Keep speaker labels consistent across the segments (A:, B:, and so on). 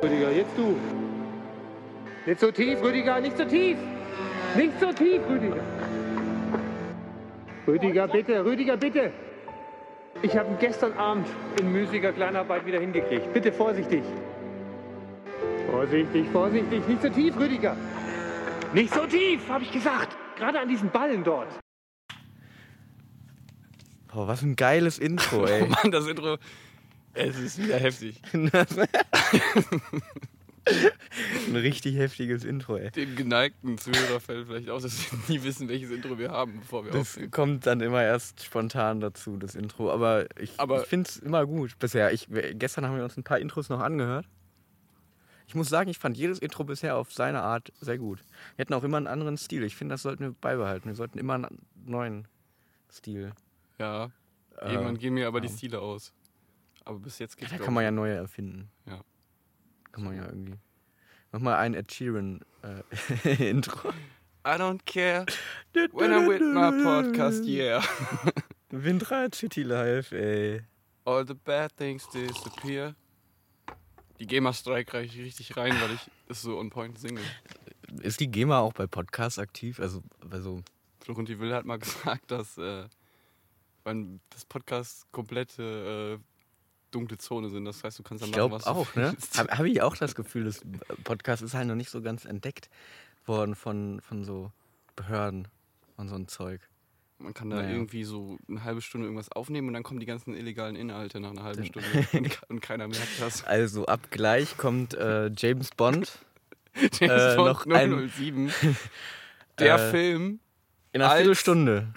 A: Rüdiger, jetzt du. Nicht so tief, Rüdiger, nicht so tief. Nicht so tief, Rüdiger. Rüdiger, bitte, Rüdiger, bitte. Ich habe ihn gestern Abend in müßiger Kleinarbeit wieder hingekriegt. Bitte vorsichtig. Vorsichtig, vorsichtig, nicht so tief, Rüdiger. Nicht so tief, habe ich gesagt. Gerade an diesen Ballen dort.
B: Boah, was ein geiles Intro,
C: Oh
B: ey.
C: Mann, das Intro, es ist wieder heftig.
B: ein richtig heftiges Intro, ey.
C: Den geneigten Zuhörer fällt vielleicht auf, dass sie nie wissen, welches Intro wir haben, bevor wir
B: Das
C: aufnehmen.
B: kommt dann immer erst spontan dazu, das Intro. Aber ich,
C: Aber-
B: ich finde es immer gut bisher. Ich, gestern haben wir uns ein paar Intros noch angehört. Ich muss sagen, ich fand jedes Intro bisher auf seine Art sehr gut. Wir hatten auch immer einen anderen Stil. Ich finde, das sollten wir beibehalten. Wir sollten immer einen neuen Stil.
C: Ja,
B: Äh,
C: irgendwann gehen mir aber die. Stile aus. Aber bis jetzt geht's
B: Da
C: glaub
B: kann man ja neue erfinden.
C: Ja.
B: Kann man ja irgendwie. Mach mal ein Ed Sheeran äh, Intro.
C: I don't care when I'm with my podcast, yeah.
B: Windrad City Life, ey.
C: All the bad things disappear. Die GEMA-Strike reiche ich richtig rein, weil ich das so on point singe.
B: Ist die GEMA auch bei Podcasts aktiv? Also,
C: Fluch und die Will hat mal gesagt, dass äh, wenn das Podcast komplette äh, dunkle Zone sind. Das heißt, du kannst dann
B: ich
C: machen, was du
B: auch, ne?
C: willst.
B: Habe hab ich auch das Gefühl, das Podcast ist halt noch nicht so ganz entdeckt worden von, von so Behörden und so ein Zeug.
C: Man kann da
B: Naja.
C: irgendwie so eine halbe Stunde irgendwas aufnehmen und dann kommen die ganzen illegalen Inhalte nach einer halben Stunde und, und keiner merkt das.
B: Also ab gleich kommt äh, James Bond
C: James
B: Äh,
C: Bond
B: noch ein-
C: 007. Der
B: Äh,
C: Film,
B: in einer Viertelstunde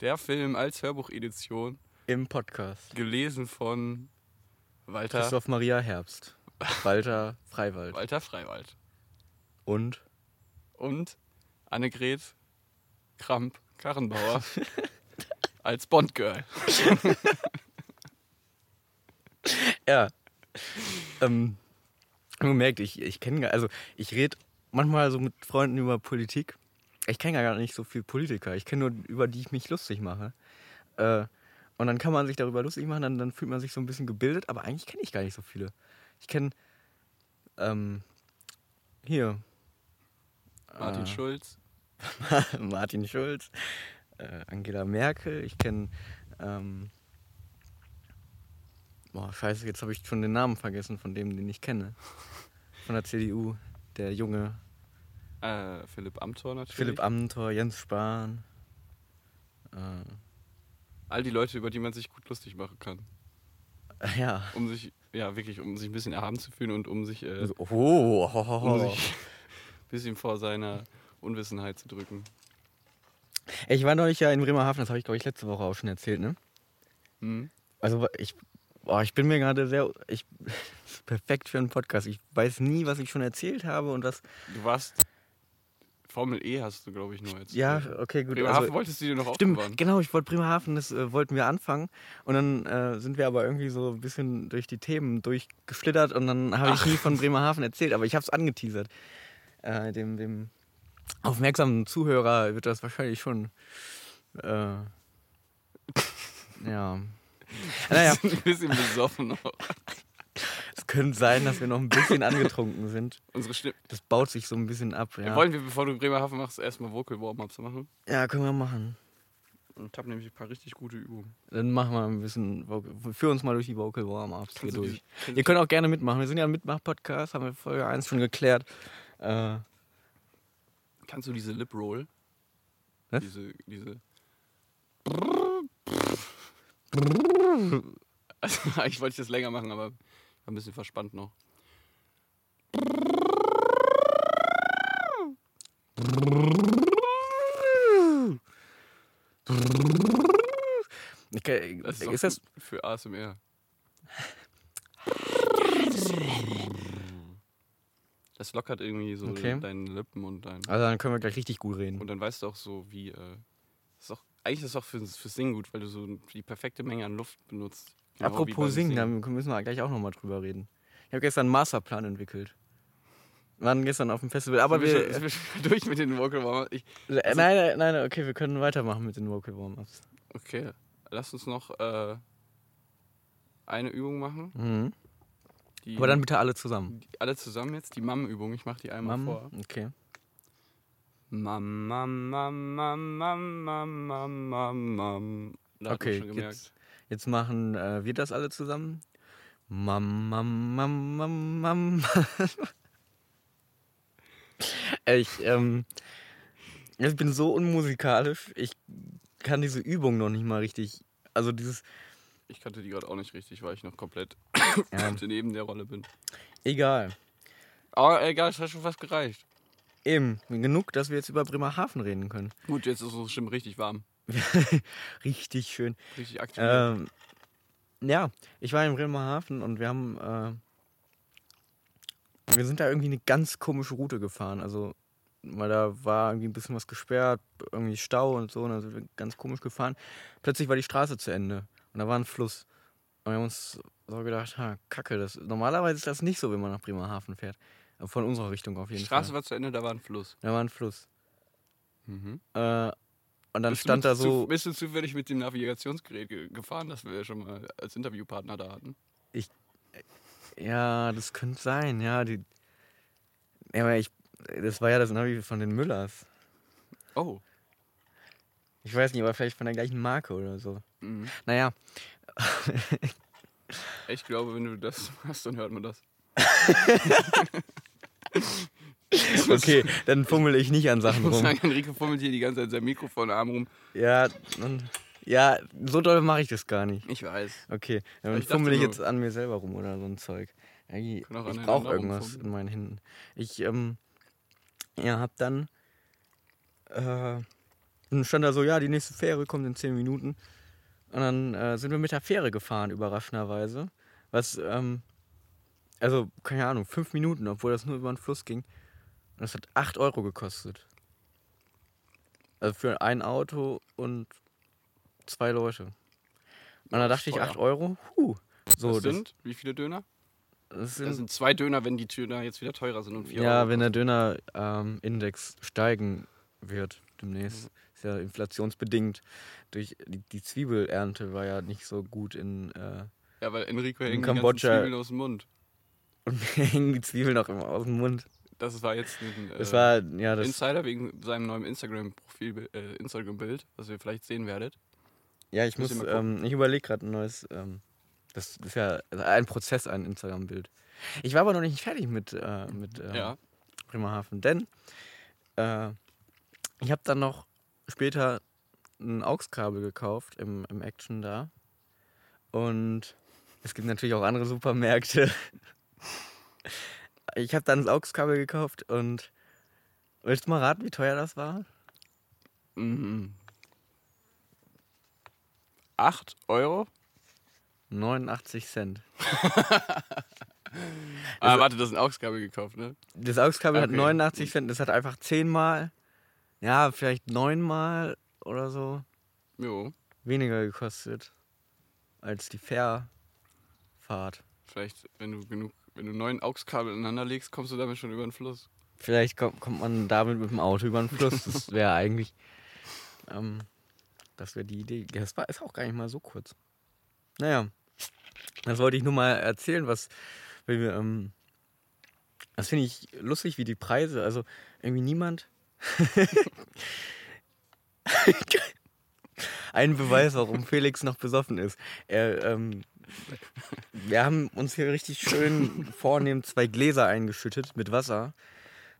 C: der Film als Hörbuchedition,
B: im Podcast.
C: gelesen von Walter,
B: Christoph Maria Herbst, Walter Freiwald
C: Walter Freiwald
B: und
C: und Annegret Kramp-Karrenbauer als Bond-Girl.
B: Ja. Ähm, man merkt, ich, ich kenne, also ich rede manchmal so mit Freunden über Politik. Ich kenne gar nicht so viel Politiker. Ich kenne nur, über die ich mich lustig mache. Äh, und dann kann man sich darüber lustig machen, dann, dann fühlt man sich so ein bisschen gebildet, aber eigentlich kenne ich gar nicht so viele. Ich kenne, ähm, hier,
C: Martin
B: Ah.
C: Schulz.
B: Martin Schulz, äh, Angela Merkel, ich kenne, ähm, boah, scheiße, jetzt habe ich schon den Namen vergessen von dem, den ich kenne. Von der CDU, der junge
C: Äh, Philipp Amthor natürlich.
B: Philipp Amthor, Jens Spahn. Äh,
C: All die Leute, über die man sich gut lustig machen kann.
B: ja.
C: Um sich, ja wirklich, um sich ein bisschen erhaben zu fühlen und um sich, äh,
B: oh, ho, ho,
C: um sich ein bisschen vor seiner Unwissenheit zu drücken.
B: Ich war neulich ja in Bremerhaven, das habe ich glaube ich letzte Woche auch schon erzählt, ne?
C: Hm?
B: Also ich, ich bin mir gerade sehr, ich, perfekt für einen Podcast. Ich weiß nie, was ich schon erzählt habe und was,
C: Du warst. Formel E hast du, glaube ich, nur jetzt.
B: ja, okay, gut.
C: Bremerhaven
B: also-
C: wolltest du dir noch
B: Stimmt,
C: aufbewahren.
B: genau, ich wollte Bremerhaven, das äh, wollten wir anfangen. Und dann äh, sind wir aber irgendwie so ein bisschen durch die Themen durchgeschlittert und dann habe ich nie von Bremerhaven erzählt, aber ich habe es angeteasert. Äh, dem, dem aufmerksamen Zuhörer wird das wahrscheinlich schon. Äh, ja. Naja,
C: ein bisschen besoffen noch.
B: Es könnte sein, dass wir noch ein bisschen angetrunken sind.
C: Unsere Stimme.
B: Das baut sich so ein bisschen ab. Ja,
C: Wollen wir, bevor du Bremerhaven machst, erstmal Vocal Warm-Ups machen?
B: ja können wir machen.
C: Ich habe nämlich ein paar richtig gute Übungen.
B: Dann machen wir ein bisschen, führ uns mal durch die Vocal Warm-Ups hier durch. Ihr könnt auch gerne mitmachen. Wir sind ja ein Mitmach-Podcast, haben wir Folge 1 schon geklärt. Äh,
C: Kannst du diese Lip Roll?
B: Was?
C: Diese, diese. Also, eigentlich wollte ich das länger machen, aber war ein bisschen verspannt noch.
B: okay,
C: Das
B: ist,
C: ist,
B: das,
C: für ASMR. Das lockert irgendwie so
B: Okay.
C: deine Lippen und dein.
B: also dann können wir gleich richtig gut reden.
C: Und dann weißt du auch so, wie. Äh, ist auch, eigentlich ist es auch fürs, fürs Singen gut, weil du so die perfekte Menge an Luft benutzt. Genau, ja,
B: Apropos singen, singen, da müssen wir gleich auch nochmal drüber reden. Ich habe gestern einen Masterplan entwickelt. Wir waren gestern auf dem Festival, aber
C: wir.
B: wir,
C: schon, wir durch mit den Vocal Warm-Ups.
B: Also nein, nein, okay, wir können weitermachen mit den Vocal Warm-Ups.
C: Okay, lass uns noch äh, eine Übung machen.
B: Mhm.
C: Die,
B: aber dann bitte alle zusammen.
C: Die, alle zusammen jetzt, die Mam-Übung, ich mache die einmal
B: Mam,
C: vor.
B: Okay.
C: Mam, mam, mam, mam, mam, mam, mam, mam. Da
B: okay, jetzt jetzt machen äh, wir das alle zusammen. Mam, mam, mam, mam, mam. ich, ähm, ich bin so unmusikalisch. Ich kann diese Übung noch nicht mal richtig. Also dieses,
C: Ich kannte die gerade auch nicht richtig, weil ich noch komplett
B: ja,
C: neben der Rolle bin.
B: egal.
C: Aber egal, es hat schon fast gereicht.
B: Eben, genug, dass wir jetzt über Bremerhaven reden können.
C: Gut, jetzt ist es bestimmt richtig warm.
B: Richtig schön.
C: Richtig aktiv.
B: Ähm, ja, ich war in Bremerhaven und wir haben, äh, wir sind da irgendwie eine ganz komische Route gefahren. Also, weil da war irgendwie ein bisschen was gesperrt, irgendwie Stau und so, und dann sind wir ganz komisch gefahren. Plötzlich war die Straße zu Ende und da war ein Fluss. Und wir haben uns so gedacht, ha, kacke, das, normalerweise ist das nicht so, wenn man nach Bremerhaven fährt. Von unserer Richtung auf
C: die
B: jeden
C: Straße
B: Fall.
C: war zu Ende, da war ein Fluss.
B: Da war ein Fluss.
C: Mhm.
B: Äh, und dann
C: bist
B: stand da so.
C: Zu, bist du zufällig mit dem Navigationsgerät ge gefahren, das wir schon mal als Interviewpartner da hatten?
B: Ja, das könnte sein, ja. Die, ja, aber ich, das war ja das Navi von den Müllers.
C: Oh.
B: Ich weiß nicht, aber vielleicht von der gleichen Marke oder so.
C: Mhm.
B: Naja,
C: Ich glaube, wenn du das machst, dann hört man das.
B: okay, dann fummel ich nicht an
C: Ich
B: Sachen
C: muss
B: rum.
C: sagen, Enrico fummelt hier die ganze Zeit sein Mikrofonarm rum.
B: Ja, ja, so doll mache ich das gar nicht.
C: Ich weiß.
B: Okay, dann
C: Ich
B: fummel ich jetzt an mir selber rum oder so ein Zeug. Ich ich brauche irgendwas in meinen Händen. Ich, ähm, ja, hab dann, äh, dann stand da so, ja, die nächste Fähre kommt in 10 Minuten. Und dann äh, sind wir mit der Fähre gefahren, überraschenderweise. Was, ähm, also, keine Ahnung, 5 Minuten, obwohl das nur über den Fluss ging. Das hat 8 Euro gekostet. Also für ein Auto und zwei Leute. Und da dachte ich,
C: teuer.
B: 8 Euro? Huh. So,
C: das
B: das,
C: sind, wie viele Döner?
B: das
C: Das sind zwei Döner, wenn die Döner jetzt wieder teurer sind und vier
B: Ja,
C: Euro.
B: wenn der Döner-Index steigen wird demnächst. Ist ja inflationsbedingt. Durch die, die Zwiebelernte war ja nicht so gut in. Äh,
C: Ja, weil Enrico hängt die Zwiebeln aus dem Mund.
B: und mir hängen die Zwiebeln auch immer aus dem Mund.
C: Das war jetzt ein äh,
B: war, ja.
C: Insider wegen seinem neuen Instagram-Profil, äh, Instagram-Bild, was ihr vielleicht sehen werdet.
B: Ja, ich muss.
C: Mal gucken.
B: Ähm, ich überlege gerade ein neues. Ähm, das ist ja ein Prozess, ein Instagram-Bild. Ich war aber noch nicht fertig mit, äh, mit äh,
C: Ja.
B: Bremerhaven, denn äh, ich habe dann noch später ein AUX-Kabel gekauft im, im Action da. Und es gibt natürlich auch andere Supermärkte. Ich habe dann das AUX-Kabel gekauft und willst du mal raten, wie teuer das war?
C: Mhm. 8 Euro?
B: 89 Cent.
C: Ah, warte, das ist ein AUX-Kabel gekauft, ne?
B: Das AUX-Kabel hat
C: Okay.
B: 89 Cent, das hat einfach zehnmal, ja, vielleicht neunmal oder so
C: Jo.
B: weniger gekostet als die Fährfahrt.
C: Vielleicht, wenn du genug, wenn du neun AUX-Kabel ineinander legst, kommst du damit schon über den Fluss.
B: Vielleicht kommt, kommt man damit mit dem Auto über den Fluss. Das wäre eigentlich, ähm, das wäre die Idee. Das war, ist auch gar nicht mal so kurz. Naja, das wollte ich nur mal erzählen, was, weil wir, ähm, das finde ich lustig, wie die Preise, also irgendwie niemand. Ein Beweis, warum Felix noch besoffen ist. Er, ähm, wir haben uns hier richtig schön vornehm zwei Gläser eingeschüttet mit Wasser,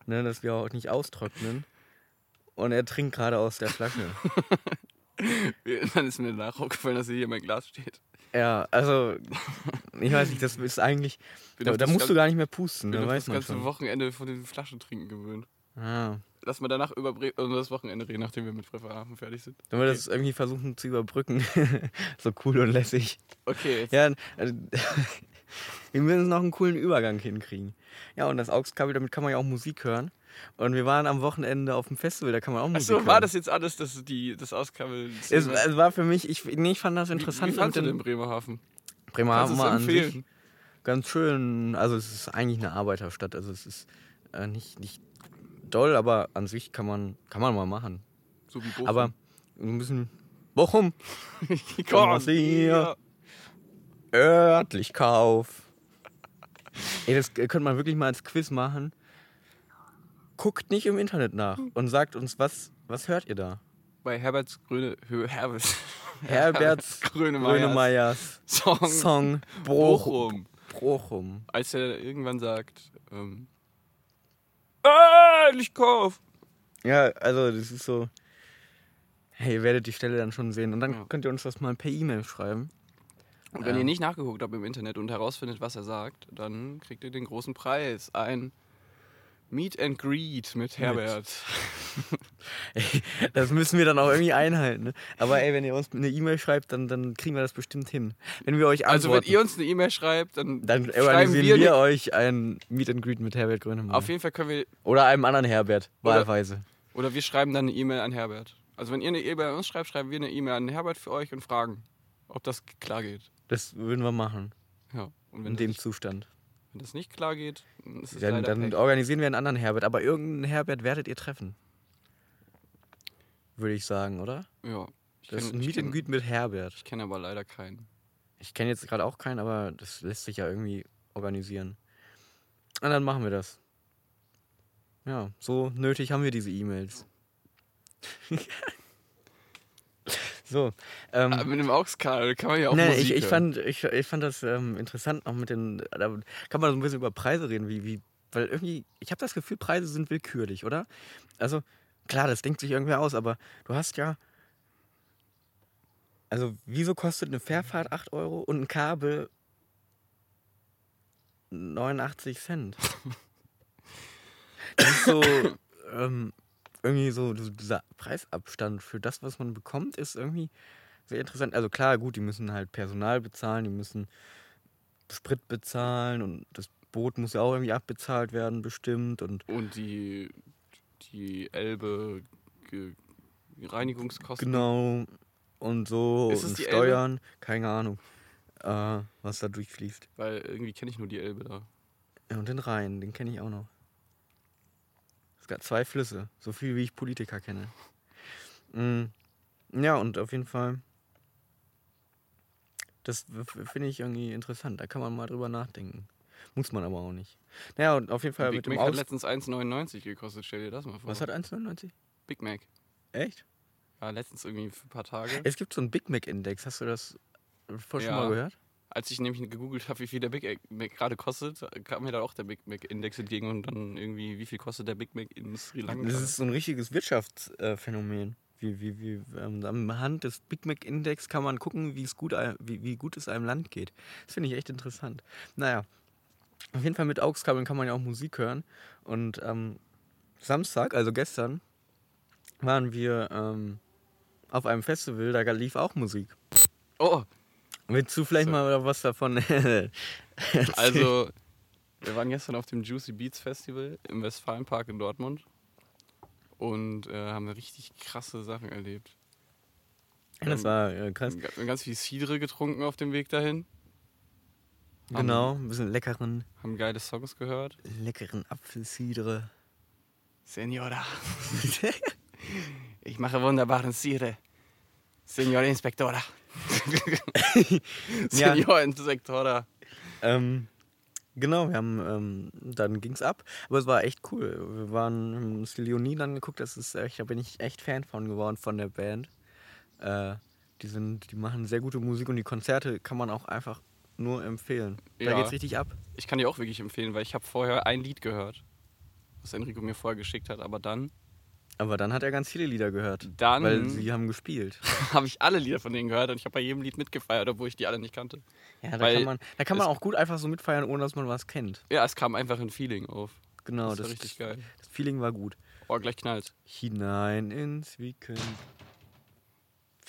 B: ne, dass wir auch nicht austrocknen. Und er trinkt gerade aus der Flasche.
C: Dann ist mir danach aufgefallen, dass hier mein Glas steht.
B: Ja, also, ich weiß nicht, das ist eigentlich. Da, da musst du
C: gan-
B: gar nicht mehr pusten,
C: bin
B: da
C: das ganze
B: schon.
C: Wochenende von den Flaschentrinken gewöhnt.
B: Ah.
C: Lass mal danach über, Bre über das Wochenende reden, nachdem wir mit Bremerhaven fertig sind.
B: Wenn wir das irgendwie versuchen zu überbrücken, so cool und lässig.
C: Okay, jetzt
B: Ja, also, wir müssen noch einen coolen Übergang hinkriegen. Ja, und das AUX-Kabel, damit kann man ja auch Musik hören. Und wir waren am Wochenende auf dem Festival, da kann man auch Musik
C: Achso,
B: hören.
C: war das jetzt alles, das, die, das Auskabel?
B: Es, es war für mich, ich, nee, ich fand das
C: wie,
B: interessant.
C: wie fandst du denn Bremerhaven?
B: Bremerhaven
C: es
B: an sich ganz schön. Also es ist eigentlich eine Arbeiterstadt. Also es ist äh, nicht, nicht doll, aber an sich kann man, kann man mal machen.
C: So wie Bochum.
B: Aber ein bisschen Bochum,
C: komm,
B: aus hier.
C: hier.
B: örtlich Kauf. Ey, das könnte man wirklich mal als Quiz machen. Guckt nicht im Internet nach und sagt uns, was, was hört ihr da?
C: Bei Herberts Grüne. Herberts.
B: Herberts
C: Grönemeyers
B: Grönemeyers
C: Song.
B: Song Bochum.
C: Bochum.
B: Bochum.
C: Als er irgendwann sagt, ähm, äh, Lichtkauf.
B: Ja, also das ist so. Hey, ihr werdet die Stelle dann schon sehen. Und dann
C: Ja.
B: könnt ihr uns das mal per E-Mail schreiben.
C: Und wenn
B: Ja.
C: ihr nicht nachgeguckt habt im Internet und herausfindet, was er sagt, dann kriegt ihr den großen Preis. Ein Meet and Greet mit Herbert.
B: Ey, das müssen wir dann auch irgendwie einhalten. Ne? Aber ey, wenn ihr uns eine E-Mail schreibt, dann, dann kriegen wir das bestimmt hin. Wenn wir euch
C: Also
B: antworten,
C: wenn ihr uns eine E-Mail schreibt, dann,
B: dann
C: schreiben
B: organisieren
C: wir,
B: wir, euch ein Meet and Greet mit Herbert Grönemeyer.
C: Auf jeden Fall können wir,
B: Oder einem anderen Herbert,
C: Oder-
B: wahlweise.
C: oder wir schreiben dann eine E-Mail an Herbert. Also wenn ihr eine E-Mail an uns schreibt, schreiben wir eine E-Mail an Herbert für euch und fragen, ob das klar geht.
B: Das würden wir machen,
C: Ja.
B: In dem Zustand.
C: Wenn das nicht klar geht, dann ist es
B: Dann, dann organisieren wir einen anderen Herbert. Aber irgendeinen Herbert werdet ihr treffen. Würde ich sagen, oder?
C: Ja.
B: Das ist
C: kenn-
B: ein
C: ich
B: Meet mit Herbert.
C: Ich kenne aber leider keinen.
B: Ich kenne jetzt gerade auch keinen, aber das lässt sich ja irgendwie organisieren. Und dann machen wir das. Ja, so nötig haben wir diese E-Mails. so. Ähm,
C: Aber mit dem AUX-Kabel kann man ja auch
B: nee,
C: Musik
B: ich, ich, fand, ich, ich fand das ähm, interessant, auch mit den. Da kann man so ein bisschen über Preise reden, wie, wie weil irgendwie, ich habe das Gefühl, Preise sind willkürlich, oder? Also, klar, das denkt sich irgendwer aus, aber du hast ja. Also, wieso kostet eine Fährfahrt 8 Euro und ein Kabel 89 Cent? Das ist so. ähm, irgendwie so, dieser Preisabstand für das, was man bekommt, ist irgendwie sehr interessant. Also klar, gut, die müssen halt Personal bezahlen, die müssen Sprit bezahlen und das Boot muss ja auch irgendwie abbezahlt werden, bestimmt. Und
C: Und die, die Elbe Reinigungskosten.
B: genau. Und so
C: Ist
B: und Steuern, keine Ahnung, äh, was da durchfließt.
C: Weil irgendwie kenne ich nur die Elbe da.
B: Ja, und den Rhein, den kenne ich auch noch. Es gab zwei Flüsse, so viel wie ich Politiker kenne. Mm, Ja, und auf jeden Fall, das finde ich irgendwie interessant. Da kann man mal drüber nachdenken. Muss man aber auch nicht. Naja, und auf jeden Fall
C: Big
B: mit dem
C: Mac hat letztens 1,99 gekostet, stell dir das mal vor.
B: Was hat 1,99?
C: Big Mac?
B: Echt?
C: Ja, letztens irgendwie für ein paar Tage.
B: Es gibt so einen Big Mac-Index. Hast du das vorher schon
C: Ja.
B: mal gehört?
C: Als ich nämlich gegoogelt habe, wie viel der Big Mac gerade kostet, kam mir da auch der Big Mac Index entgegen und dann irgendwie, wie viel kostet der Big Mac in Sri Lanka?
B: Das ist so ein richtiges Wirtschaftsphänomen. Wie, wie, wie, ähm, am Hand des Big Mac Index kann man gucken, wie es gut, wie, wie gut es einem Land geht. Das finde ich echt interessant. Naja, auf jeden Fall mit AUX-Kabeln kann man ja auch Musik hören. Und am Samstag, also gestern, waren wir ähm, auf einem Festival, da lief auch Musik.
C: oh,
B: Willst du vielleicht
C: So.
B: mal was davon
C: also wir waren gestern auf dem Juicy Beats Festival im Westfalenpark in Dortmund und äh, haben richtig krasse Sachen erlebt.
B: Das war äh, krass.
C: Wir haben ganz viel Cidre getrunken auf dem Weg dahin,
B: Genau, ein bisschen leckeren,
C: haben geile Songs gehört.
B: leckeren Apfelcidre.
C: Senora, ich mache wunderbaren Cidre. Senor Inspektora.
B: Ja.
C: Senor Inspektora.
B: Ähm, genau, wir haben, ähm, dann ging's ab. Aber es war echt cool. Wir waren, uns die Leonie dann geguckt, das ist da bin ich echt Fan von geworden, von der Band. Äh, die sind, die machen sehr gute Musik und die Konzerte kann man auch einfach nur empfehlen. Da
C: Ja.
B: geht's richtig ab.
C: Ich kann dir auch wirklich empfehlen, weil ich habe vorher ein Lied gehört, was Enrico mir vorher geschickt hat, aber dann
B: Aber dann hat er ganz viele Lieder gehört.
C: Dann-
B: Weil sie haben gespielt.
C: habe ich alle Lieder von denen gehört und ich habe bei jedem Lied mitgefeiert, obwohl ich die alle nicht kannte.
B: Ja, da
C: Weil
B: kann man, da kann man
C: es-
B: auch gut einfach so mitfeiern, ohne dass man was kennt.
C: Ja, es kam einfach ein Feeling auf.
B: Genau,
C: das
B: das,
C: richtig geil.
B: das Feeling war gut.
C: Oh, gleich knallt.
B: Hinein ins Weekend.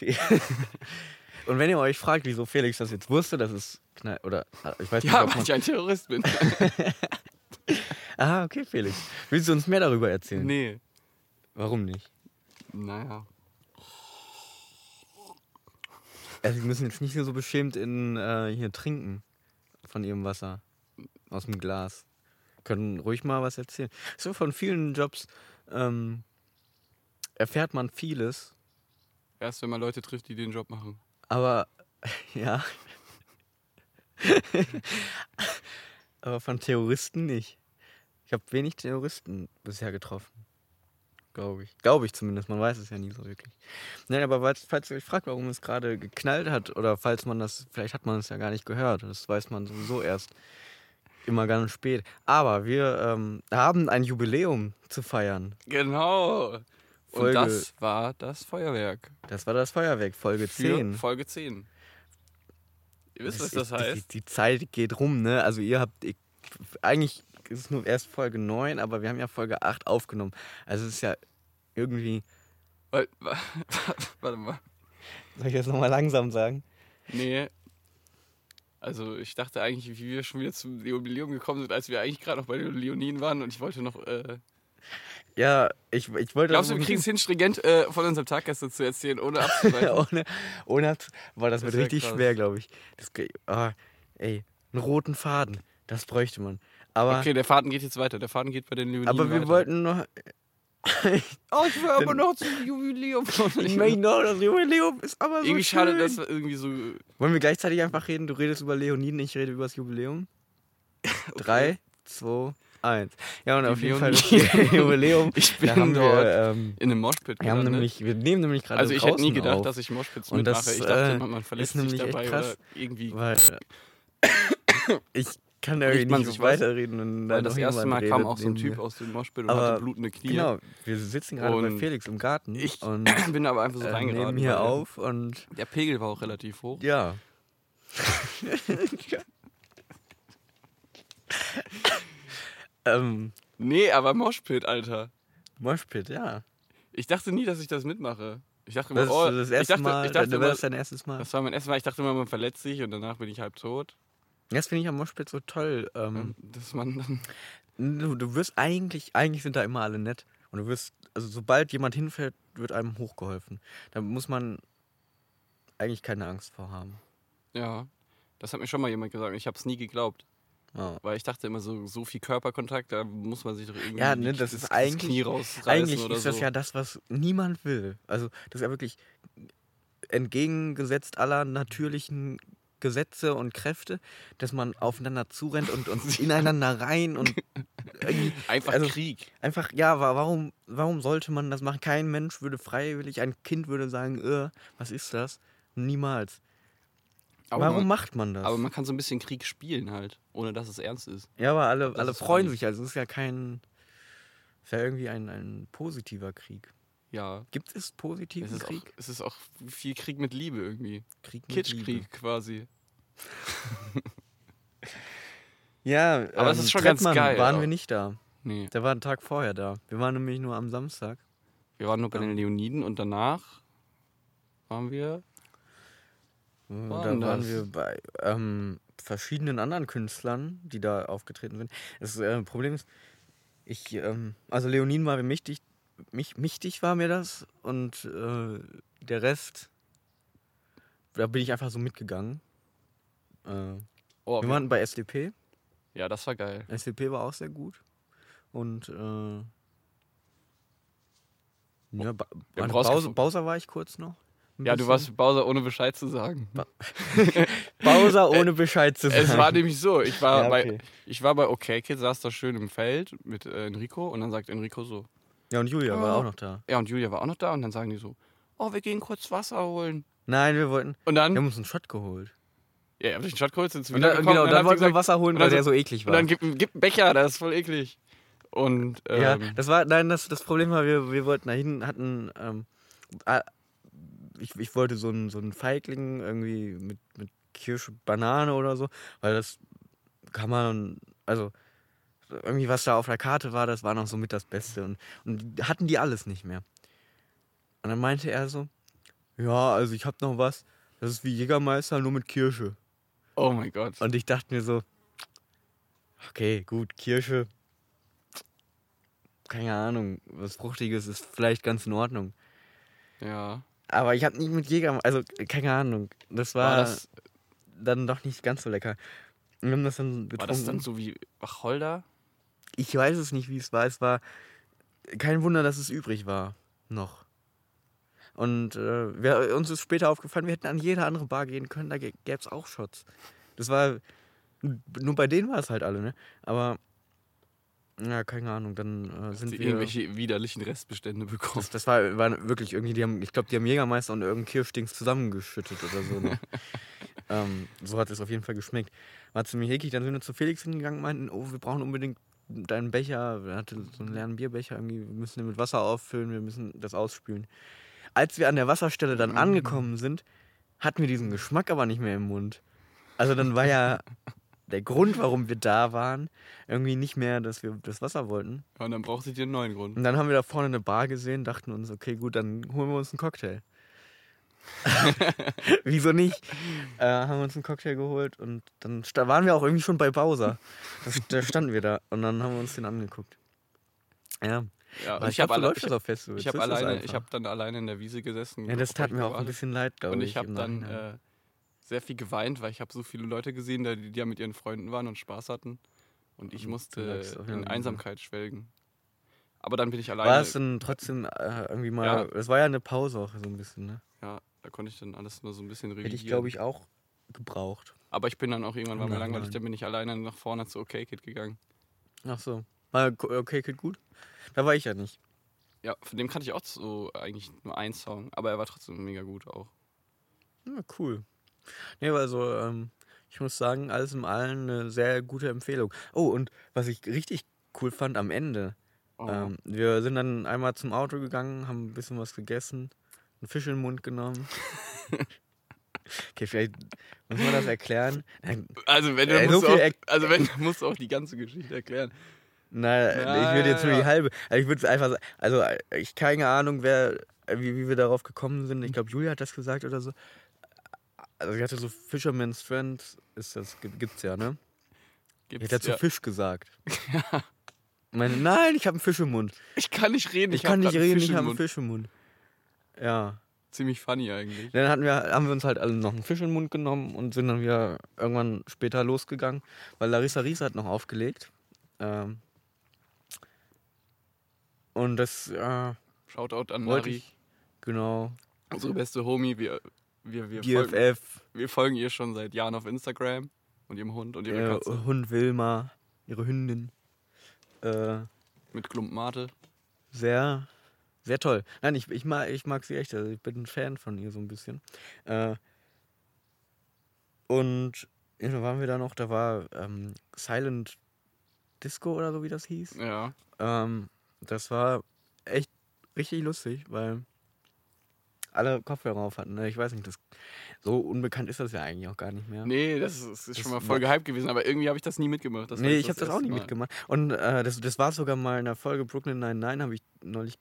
B: Und wenn ihr euch fragt, wieso Felix das jetzt wusste, das ist knall oder ich weiß nicht,
C: Ja,
B: ob
C: weil
B: man,
C: ich ein Terrorist bin.
B: Ah, okay, Felix. Willst du uns mehr darüber erzählen?
C: nee.
B: Warum nicht?
C: Naja.
B: Also, wir müssen jetzt nicht so beschämt in äh, hier trinken von ihrem Wasser aus dem Glas. Können ruhig mal was erzählen. So von vielen Jobs ähm, erfährt man vieles,
C: Erst wenn man Leute trifft, die den Job machen.
B: aber ja. aber von Terroristen nicht. Ich habe wenig Terroristen bisher getroffen. Glaube ich. Glaube ich zumindest, man weiß es ja nie so wirklich. Nein, aber falls, ihr euch fragt, warum es gerade geknallt hat, oder falls man das, vielleicht hat man es ja gar nicht gehört, das weiß man sowieso erst immer ganz spät. Aber wir ähm, haben ein Jubiläum zu feiern.
C: Genau. Und
B: Folge-
C: das war das Feuerwerk.
B: Das war das Feuerwerk, Folge
C: Für
B: 10.
C: Folge 10. Ihr wisst, was
B: Es
C: das
B: ist-
C: heißt?
B: Die, die Zeit geht rum, ne? Also ihr habt, ich, eigentlich ist es nur erst Folge 9, aber wir haben ja Folge 8 aufgenommen. Also es ist ja irgendwie,
C: Weil, warte mal.
B: soll ich das nochmal langsam sagen?
C: Nee. Also ich dachte eigentlich, wie wir schon wieder zum Jubiläum gekommen sind, als wir eigentlich gerade noch bei den Leoniden waren und ich wollte noch. Äh,
B: Ja, ich, ich wollte...
C: glaubst du, wir kriegen es hin, stringent äh, von unserem Tag gestern zu erzählen, ohne abzuweichen?
B: ohne, ohne abzu- Boah, das,
C: Das
B: wird richtig
C: krass.
B: schwer, glaube ich. Das, ah, ey, einen roten Faden, das bräuchte man. Aber,
C: Okay, der Faden geht jetzt weiter. Der Faden geht bei den Leoniden
B: aber wir
C: weiter.
B: wollten noch...
C: Oh, ich will aber noch zum Jubiläum.
B: ich möchte noch, das Jubiläum ist aber so
C: Irgendwie
B: schön.
C: schade, dass wir irgendwie so.
B: Wollen wir gleichzeitig einfach reden? Du redest über Leoniden, ich rede über das Jubiläum. Drei, zwei, eins. Ja, und
C: Die
B: auf jeden Fall das Jubiläum.
C: Ich
B: da
C: bin
B: haben
C: dort
B: Wir, ähm,
C: in einem Moshpit
B: wir, haben nämlich, wir nehmen nämlich gerade
C: Also ich hätte nie gedacht,
B: auf,
C: dass ich Moshpits mitmache.
B: das,
C: ich dachte,
B: äh,
C: man,
B: ist
C: sich dabei
B: krass,
C: oder irgendwie.
B: Weil ich kann da
C: man
B: nicht
C: sich
B: weiterreden. Und
C: Weil
B: dann
C: das erste Mal kam auch so ein Typ
B: mir.
C: aus dem Moshpit und
B: Aber
C: hatte blutende Knie.
B: Genau, wir sitzen gerade bei
C: Und
B: Felix im Garten
C: ich
B: und
C: bin aber einfach so
B: äh,
C: reingeraten.
B: nehmen hier auf und
C: Der Pegel war auch relativ hoch.
B: ja. ähm,
C: Nee, aber Moshpit, Alter.
B: Moshpit, ja.
C: Ich dachte nie, dass ich das mitmache. Ich dachte
B: Das
C: immer,
B: ist
C: oh,
B: das
C: ich
B: erste
C: dachte,
B: Mal,
C: ich dachte
B: das war das dein erstes Mal.
C: das war mein erstes Mal. Ich dachte immer, man verletzt sich und danach bin ich halb tot.
B: Das finde ich am Moshpit so toll. Ähm,
C: Dass man dann.
B: du, du wirst eigentlich, eigentlich sind da immer alle nett. Und du wirst, also sobald jemand hinfällt, wird einem hochgeholfen. Da muss man eigentlich keine Angst vor haben.
C: Ja, das hat mir schon mal jemand gesagt ich habe es nie geglaubt.
B: Ja.
C: Weil ich dachte immer, so, so viel Körperkontakt, da muss man sich doch irgendwie
B: Ja, ne,
C: die-
B: das ist
C: das
B: eigentlich-
C: Knie rausreißen
B: Eigentlich
C: oder
B: ist das
C: so.
B: ja das, was niemand will. Also das ist ja wirklich entgegengesetzt aller natürlichen Gesetze und Kräfte, dass man aufeinander zurennt und, und ineinander rein und
C: Einfach
B: also-
C: Krieg.
B: einfach, ja, wa- warum, warum sollte man das machen? Kein Mensch würde freiwillig, ein Kind würde sagen, äh, was ist das? Niemals.
C: Aber
B: warum
C: man,
B: macht man das?
C: aber man kann so ein bisschen Krieg spielen halt, ohne dass es ernst ist.
B: ja, aber alle,
C: das
B: alle freuen sich. Also es ist ja kein, ist ja irgendwie ein, ein positiver Krieg.
C: Ja.
B: Gibt es positiven
C: Es ist, auch,
B: Krieg?
C: es ist auch viel Krieg mit Liebe irgendwie.
B: Krieg mit Liebe.
C: Kitschkrieg quasi.
B: Ja,
C: Aber es
B: ähm,
C: ist schon ganz
B: Trettmann
C: geil
B: waren
C: auch.
B: wir nicht da.
C: Nee.
B: Der war einen Tag vorher da. Wir waren nämlich nur am Samstag.
C: Wir waren nur bei den Leoniden und danach waren wir.
B: Äh,
C: War
B: da
C: denn
B: waren
C: das?
B: wir bei ähm, verschiedenen anderen Künstlern, die da aufgetreten sind. Das äh, Problem ist, ich, ähm, also Leonin war mir wichtig, mich, wichtig war mir das und äh, der Rest, da bin ich einfach so mitgegangen. Äh,
C: Oh,
B: wir waren bei SDP.
C: ja, das war geil.
B: SDP war auch sehr gut. Und äh, ja, ba
C: Wir
B: an
C: haben rausgef-
B: Bowser, Bowser war ich kurz noch.
C: Ja, du warst Bowser ohne Bescheid zu sagen.
B: Bowser ohne Bescheid zu sagen.
C: Es war nämlich so, ich war
B: Ja,
C: bei
B: okay.
C: ich war bei OK Kid, saß da schön im Feld mit äh, Enrico und dann sagt Enrico so,
B: Ja, und Julia war
C: Oh.
B: auch noch da.
C: ja und Julia war auch noch da und dann sagen die so, oh, wir gehen kurz Wasser holen.
B: Nein, wir wollten.
C: Und
B: Wir
C: dann,
B: haben uns einen Shot geholt.
C: ja, ihr habt euch einen Shot geholt, sind
B: Und
C: wieder
B: dann, genau,
C: und
B: dann
C: ihr
B: wollten wir Wasser holen,
C: und
B: weil
C: dann
B: der
C: so-
B: so eklig
C: Und
B: war.
C: dann gib, gib einen Becher, das ist voll eklig. Und ähm,
B: ja, das war, nein, das, das Problem war, wir, wir wollten dahin, hatten, ähm, ah, ich, ich wollte so einen so einen Feigling irgendwie mit, mit Kirsche, Banane oder so, weil das kann man, also irgendwie was da auf der Karte war, das war noch so mit das Beste und, und hatten die alles nicht mehr. Und dann meinte er so, ja, also ich hab noch was, das ist wie Jägermeister, nur mit Kirsche.
C: oh mein Gott.
B: Und ich dachte mir so, okay, gut, Kirsche, keine Ahnung, was Fruchtiges ist vielleicht ganz in Ordnung.
C: Ja.
B: Aber ich habe nicht mit Jäger, also keine Ahnung, das war,
C: War das,
B: dann doch nicht ganz so lecker. Wir haben das dann getrunken.
C: war das dann so wie Wacholder?
B: Ich weiß es nicht, wie es war. Es war kein Wunder, dass es übrig war. Noch. Und äh, wir, uns ist später aufgefallen, wir hätten an jede andere Bar gehen können, da gäbe es auch Shots. Das war Nur bei denen war es halt alle, ne? Aber, ja, keine Ahnung, dann äh, sind
C: Die
B: wir...
C: irgendwelche widerlichen Restbestände bekommen.
B: Das, das war, war wirklich irgendwie, die haben, ich glaube, die haben Jägermeister und irgendeinen Kirschdings zusammengeschüttet oder so. Ne? ähm, so hat es auf jeden Fall geschmeckt. War ziemlich eklig. Dann sind wir zu Felix hingegangen und meinten, oh, wir brauchen unbedingt deinen Becher. Er hatte so einen leeren Bierbecher irgendwie. Wir müssen den mit Wasser auffüllen, wir müssen das ausspülen. Als wir an der Wasserstelle dann angekommen sind, hatten wir diesen Geschmack aber nicht mehr im Mund. Also dann war ja der Grund, warum wir da waren, irgendwie nicht mehr, dass wir das Wasser wollten.
C: Ja, und dann brauchtet ihr einen neuen Grund.
B: Und dann haben wir da vorne eine Bar gesehen, dachten uns, okay, gut, dann holen wir uns einen Cocktail. Wieso nicht? Äh, haben wir uns einen Cocktail geholt und dann waren wir auch irgendwie schon bei Bowser. Das, da standen wir da und dann haben wir uns den angeguckt. Ja,
C: Ja,
B: ich
C: ich habe alle,
B: auf Festivals.
C: ich hab alleine, ich habe dann alleine in der Wiese gesessen.
B: Ja, das tat mir auch ein bisschen leid, glaube
C: Und
B: ich.
C: ich habe dann äh, sehr viel geweint, weil ich habe so viele Leute gesehen, die, die ja mit ihren Freunden waren und Spaß hatten. Und ich
B: Und du
C: musste in Einsamkeit schwelgen. Aber dann bin ich alleine.
B: war es dann trotzdem äh, irgendwie mal.
C: Ja.
B: Es war ja eine Pause auch so ein bisschen, ne?
C: ja, da konnte ich dann alles nur so ein bisschen
B: Hätte
C: revidieren.
B: ich, glaube ich, auch gebraucht.
C: Aber ich bin dann auch irgendwann, mir
B: Nein,
C: langweilig, dann bin ich alleine nach vorne zu OK Kid gegangen.
B: Ach so. War okay, Kid gut? Da war ich ja nicht.
C: Ja, von dem kannte ich auch so eigentlich nur einen Song, aber er war trotzdem mega gut auch.
B: Ja, cool. Nee, also, ähm, ich muss sagen, alles in allem eine sehr gute Empfehlung. Oh, und was ich richtig cool fand am Ende,
C: Oh.
B: ähm, wir sind dann einmal zum Auto gegangen, haben ein bisschen was gegessen, einen Fisch in den Mund genommen. okay, vielleicht muss man das erklären. Nein,
C: Also wenn du
B: so
C: musst
B: viel
C: auch, also wenn du musst auch die ganze Geschichte erklären.
B: Na, ich würde jetzt nur
C: Ja,
B: die
C: ja.
B: halbe. Also ich würde es einfach sa- Also ich keine Ahnung, wer, wie, wie wir darauf gekommen sind. Ich glaube, Julia hat das gesagt oder so. Also ich hatte so Fisherman's Friend, ist das, gi- gibt's ja, ne? Ich
C: Gibt's,
B: hätte dazu
C: ja.
B: Fisch gesagt. Ich meine, nein, ich habe einen Fisch im Mund.
C: Ich kann nicht reden.
B: Ich,
C: hab
B: kann nicht reden,
C: Fisch
B: ich habe einen. Fisch im Mund. Ja.
C: Ziemlich funny eigentlich.
B: Dann hatten wir, haben wir uns halt alle noch einen Fisch in den Mund genommen und sind dann wieder irgendwann später losgegangen, weil Larissa Ries hat noch aufgelegt. Ähm, und das äh,
C: Shoutout an
B: ich, genau,
C: unsere beste Homie. Wir, wir, wir, folgen,
B: BFF,
C: wir folgen ihr schon seit Jahren auf Instagram und ihrem Hund und ihrer
B: ihr
C: Katze
B: Hund Wilma, ihre Hündin. Äh,
C: mit Klumpenmate.
B: sehr, sehr toll. Nein, ich, ich, mag, ich mag sie echt. Also ich bin ein Fan von ihr so ein bisschen. Äh, und ja, waren wir da noch? Da war ähm, Silent Disco oder so, wie das hieß.
C: Ja.
B: Ähm, das war echt richtig lustig, weil alle Kopfhörer auf hatten. Ne? Ich weiß nicht, das, so unbekannt ist das ja eigentlich auch gar nicht mehr.
C: Nee, das ist, das ist
B: Das
C: schon mal voll gehypt gewesen, aber irgendwie habe ich das nie mitgemacht. Das
B: nee, ich habe das auch
C: Mal.
B: mitgemacht. Und äh, das, das war sogar mal in der Folge Brooklyn 99, habe ich neulich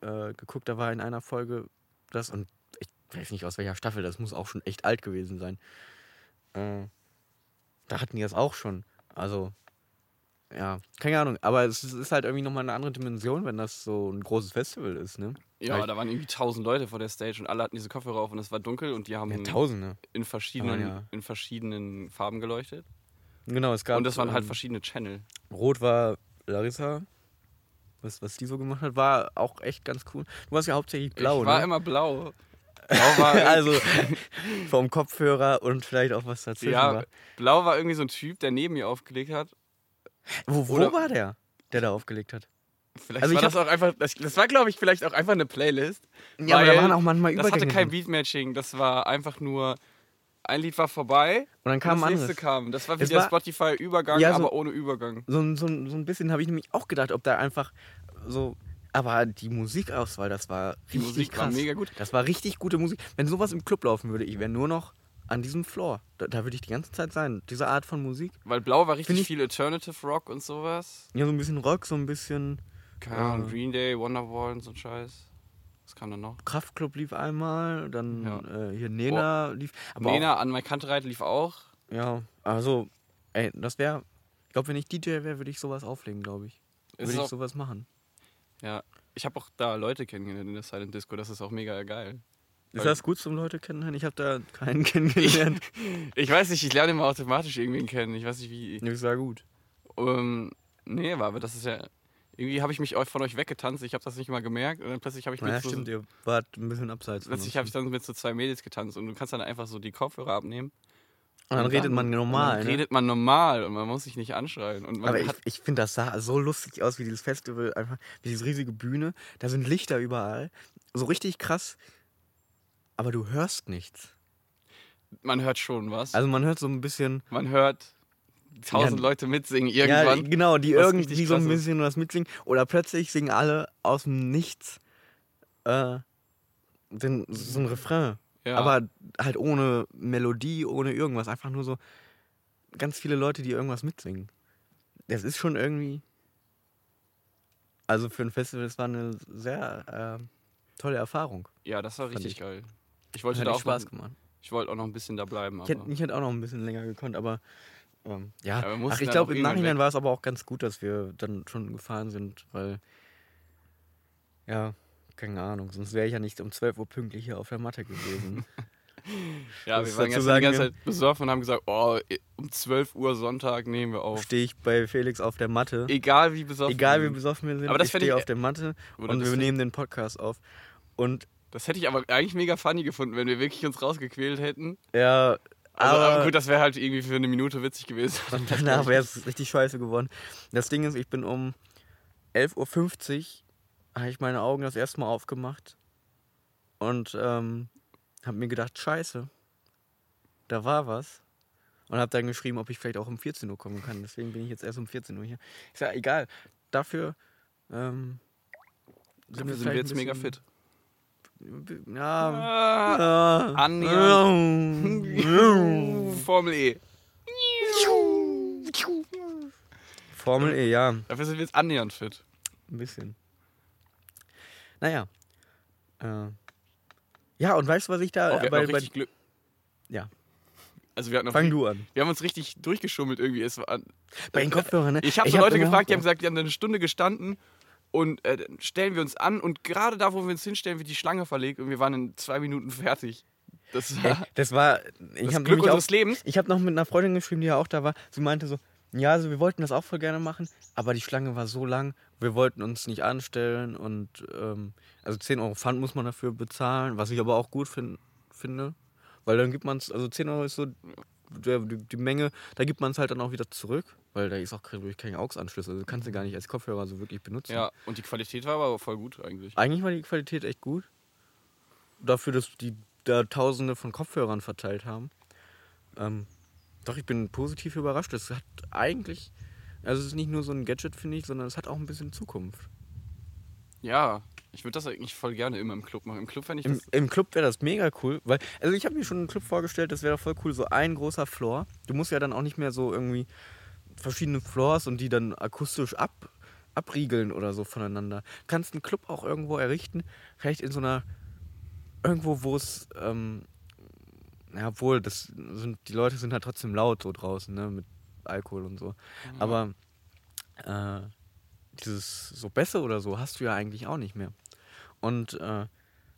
B: äh, geguckt. Da war in einer Folge das, und ich weiß nicht aus welcher Staffel, das muss auch schon echt alt gewesen sein. Äh, da hatten die das auch schon. Also, ja, keine Ahnung. Aber es ist- halt irgendwie nochmal eine andere Dimension, wenn das so ein großes Festival ist, ne?
C: Ja,
B: Ja,
C: da waren irgendwie tausend Leute vor der Stage und alle hatten diese Kopfhörer auf und es war dunkel und die haben
B: Ja, Tausende.
C: in, verschiedenen,
B: ja.
C: in verschiedenen Farben geleuchtet.
B: Genau, es gab.
C: und das waren halt
B: ähm,
C: verschiedene Channel.
B: Rot war Larissa. Was, was die so gemacht hat, war auch echt ganz cool. Du warst ja hauptsächlich blau,
C: ich war
B: ne?
C: immer blau. Blau war,
B: also vom Kopfhörer und vielleicht auch was dazwischen
C: ja,
B: war.
C: blau war irgendwie so ein Typ, der neben mir aufgelegt hat.
B: Wo, wo
C: oder-
B: war der, der da aufgelegt hat?
C: Vielleicht
B: Also
C: war das auch einfach, das, das war glaube ich vielleicht auch einfach eine Playlist.
B: Ja, aber da waren auch manchmal
C: Das hatte kein. Beatmatching, das war einfach nur, ein Lied war vorbei
B: und dann
C: und
B: kam
C: das
B: ein
C: nächste
B: anderes.
C: kam. Das war wie
B: Es
C: der
B: war-
C: Spotify-Übergang,
B: Ja, so-
C: aber ohne Übergang.
B: So, ein- so, so ein bisschen habe ich nämlich auch gedacht, ob da einfach so. Aber die Musikauswahl, das war
C: Die
B: richtig
C: Musik
B: krass.
C: war mega gut.
B: Das war richtig gute Musik. Wenn sowas im Club laufen würde, ich wäre nur noch an diesem Floor. Da, da würde ich die ganze Zeit sein. Diese Art von Musik.
C: Weil blau war richtig
B: ich-
C: viel Alternative Rock und sowas.
B: Ja, so ein bisschen Rock, so ein bisschen
C: Keine Ahnung,
B: Ja.
C: Green Day, Wonderwall und so ein Scheiß. Was kam dann noch?
B: Kraftclub lief einmal, dann
C: Ja.
B: äh, hier Nena lief. Aber
C: Nena an My Kantereit lief auch.
B: Auch, ja, also, ey, das wäre. Ich glaube, wenn ich DJ wäre, würde ich sowas auflegen, glaube ich. Würde ich
C: auch-
B: sowas machen.
C: Ja. Ich habe auch da Leute kennengelernt in der Silent Disco. Das ist auch mega geil.
B: Ist das gut zum Leute kennenlernen? Ich habe da keinen kennengelernt.
C: Ich weiß nicht, ich lerne immer automatisch irgendwen kennen. Ich weiß nicht wie.
B: das war gut.
C: Ähm, nee, aber aber das ist ja. Irgendwie habe ich mich von euch weggetanzt. Ich habe das nicht mal gemerkt. Und dann plötzlich habe ich
B: Naja,
C: mit so,
B: stimmt, ihr wart ein bisschen abseits.
C: plötzlich habe ich dann mit so zwei Mädels getanzt. Und du kannst dann einfach so die Kopfhörer abnehmen
B: Und dann
C: Und
B: redet man normal.
C: Dann
B: ne?
C: redet man normal und man muss sich nicht anschreien.
B: Aber ich, ich finde, das sah so lustig aus wie dieses Festival, einfach wie diese riesige Bühne. Da sind Lichter überall. So richtig krass. Aber du hörst nichts.
C: man hört schon was.
B: Also man hört so ein bisschen.
C: man hört tausend
B: Ja,
C: Leute mitsingen
B: Ja,
C: irgendwann.
B: genau, die irgendwie so ein bisschen was mitsingen. Oder plötzlich singen alle aus dem Nichts äh, den, so ein Refrain.
C: Ja.
B: Aber halt ohne Melodie, ohne irgendwas. Einfach nur so ganz viele Leute, die irgendwas mitsingen. Das ist schon irgendwie. Also für ein Festival, das war eine sehr äh, tolle Erfahrung.
C: ja, das war richtig
B: ich.
C: geil. Ich wollte
B: Hat
C: da auch
B: Spaß
C: noch,
B: gemacht.
C: ich wollte auch noch ein bisschen da bleiben.
B: Ich hätte, ich hätte auch noch ein bisschen länger gekonnt, aber ähm, ja. Ach, ich glaube, im Nachhinein war es aber auch ganz gut, dass wir dann schon gefahren sind, weil, ja, keine Ahnung, sonst wäre ich ja nicht um 12 Uhr pünktlich hier auf der Matte gewesen.
C: ja,
B: muss
C: wir waren gestern
B: sagen,
C: die ganze Zeit besoffen und haben gesagt, oh, um 12 Uhr Sonntag nehmen wir auf.
B: Stehe ich bei Felix auf der Matte.
C: Egal wie besoffen
B: Egal
C: wir
B: wie
C: sind.
B: besoffen wir sind,
C: Aber das
B: ich stehe
C: ich-
B: auf der Matte und
C: das
B: wir nehmen den Podcast auf. Und
C: Das hätte ich aber eigentlich mega funny gefunden, wenn wir wirklich uns rausgequält hätten.
B: ja,
C: Also, aber,
B: aber,
C: gut, das wäre halt irgendwie für eine Minute witzig gewesen.
B: und danach wäre es richtig scheiße geworden. Das Ding ist, ich bin um 11.50 Uhr, habe ich meine Augen das erste Mal aufgemacht und ähm, habe mir gedacht, scheiße, da war was. Und habe dann geschrieben, ob ich vielleicht auch um 14 Uhr kommen kann. Deswegen bin ich jetzt erst um 14 Uhr hier. Ist ja egal. Dafür ähm,
C: Sind wir, sind wir jetzt mega fit.
B: Ja.
C: Ah, annähernd. Formel E.
B: Formel E, ja.
C: Dafür sind wir jetzt annähernd fit.
B: Ein bisschen. Naja. Äh. Ja, und weißt du, was ich da.
C: Oh, wir
B: bei, bei,
C: richtig Glück.
B: ja,
C: Also wir hatten
B: fang du an.
C: Wir haben uns richtig durchgeschummelt irgendwie. Es war,
B: Bei den Kopfhörern, ne?
C: ich habe so
B: hab
C: Leute
B: immer-
C: gefragt, die haben gesagt, die haben eine Stunde gestanden und äh, stellen wir uns an und gerade da, wo wir uns hinstellen, wird die Schlange verlegt und wir waren in zwei Minuten fertig. Das war
B: das war. Ich
C: das Glück
B: auch,
C: unseres Lebens.
B: ich habe noch mit einer Freundin geschrieben, die ja auch da war. Sie meinte so, ja, also wir wollten das auch voll gerne machen, aber die Schlange war so lang, wir wollten uns nicht anstellen und ähm, also 10 Euro Pfand muss man dafür bezahlen, was ich aber auch gut fin finde, weil dann gibt man es, also 10 Euro ist so die, die Menge, da gibt man es halt dann auch wieder zurück, weil da ist auch kein, kein AUX-Anschluss, also du kannst du gar nicht als Kopfhörer so wirklich benutzen.
C: Ja, und die Qualität war aber voll gut eigentlich.
B: Eigentlich war die Qualität echt gut. Dafür, dass die da tausende von Kopfhörern verteilt haben. Ähm, doch, ich bin positiv überrascht. Es hat eigentlich, also es ist nicht nur so ein Gadget, finde ich, sondern es hat auch ein bisschen Zukunft.
C: Ja, ich würde das eigentlich voll gerne immer im Club machen. Im Club fände ich
B: Im. Im Club wäre das mega cool, weil, also ich habe mir schon einen Club vorgestellt, das wäre voll cool, so ein großer Floor. Du musst ja dann auch nicht mehr so irgendwie verschiedene Floors und die dann akustisch ab, abriegeln oder so voneinander. Du kannst einen Club auch irgendwo errichten, vielleicht in so einer, irgendwo, wo es, ähm, ja, obwohl, das sind, die Leute sind halt trotzdem laut so draußen, ne, mit Alkohol und so. Aber äh, dieses so Bässe oder so hast du ja eigentlich auch nicht mehr. Und äh,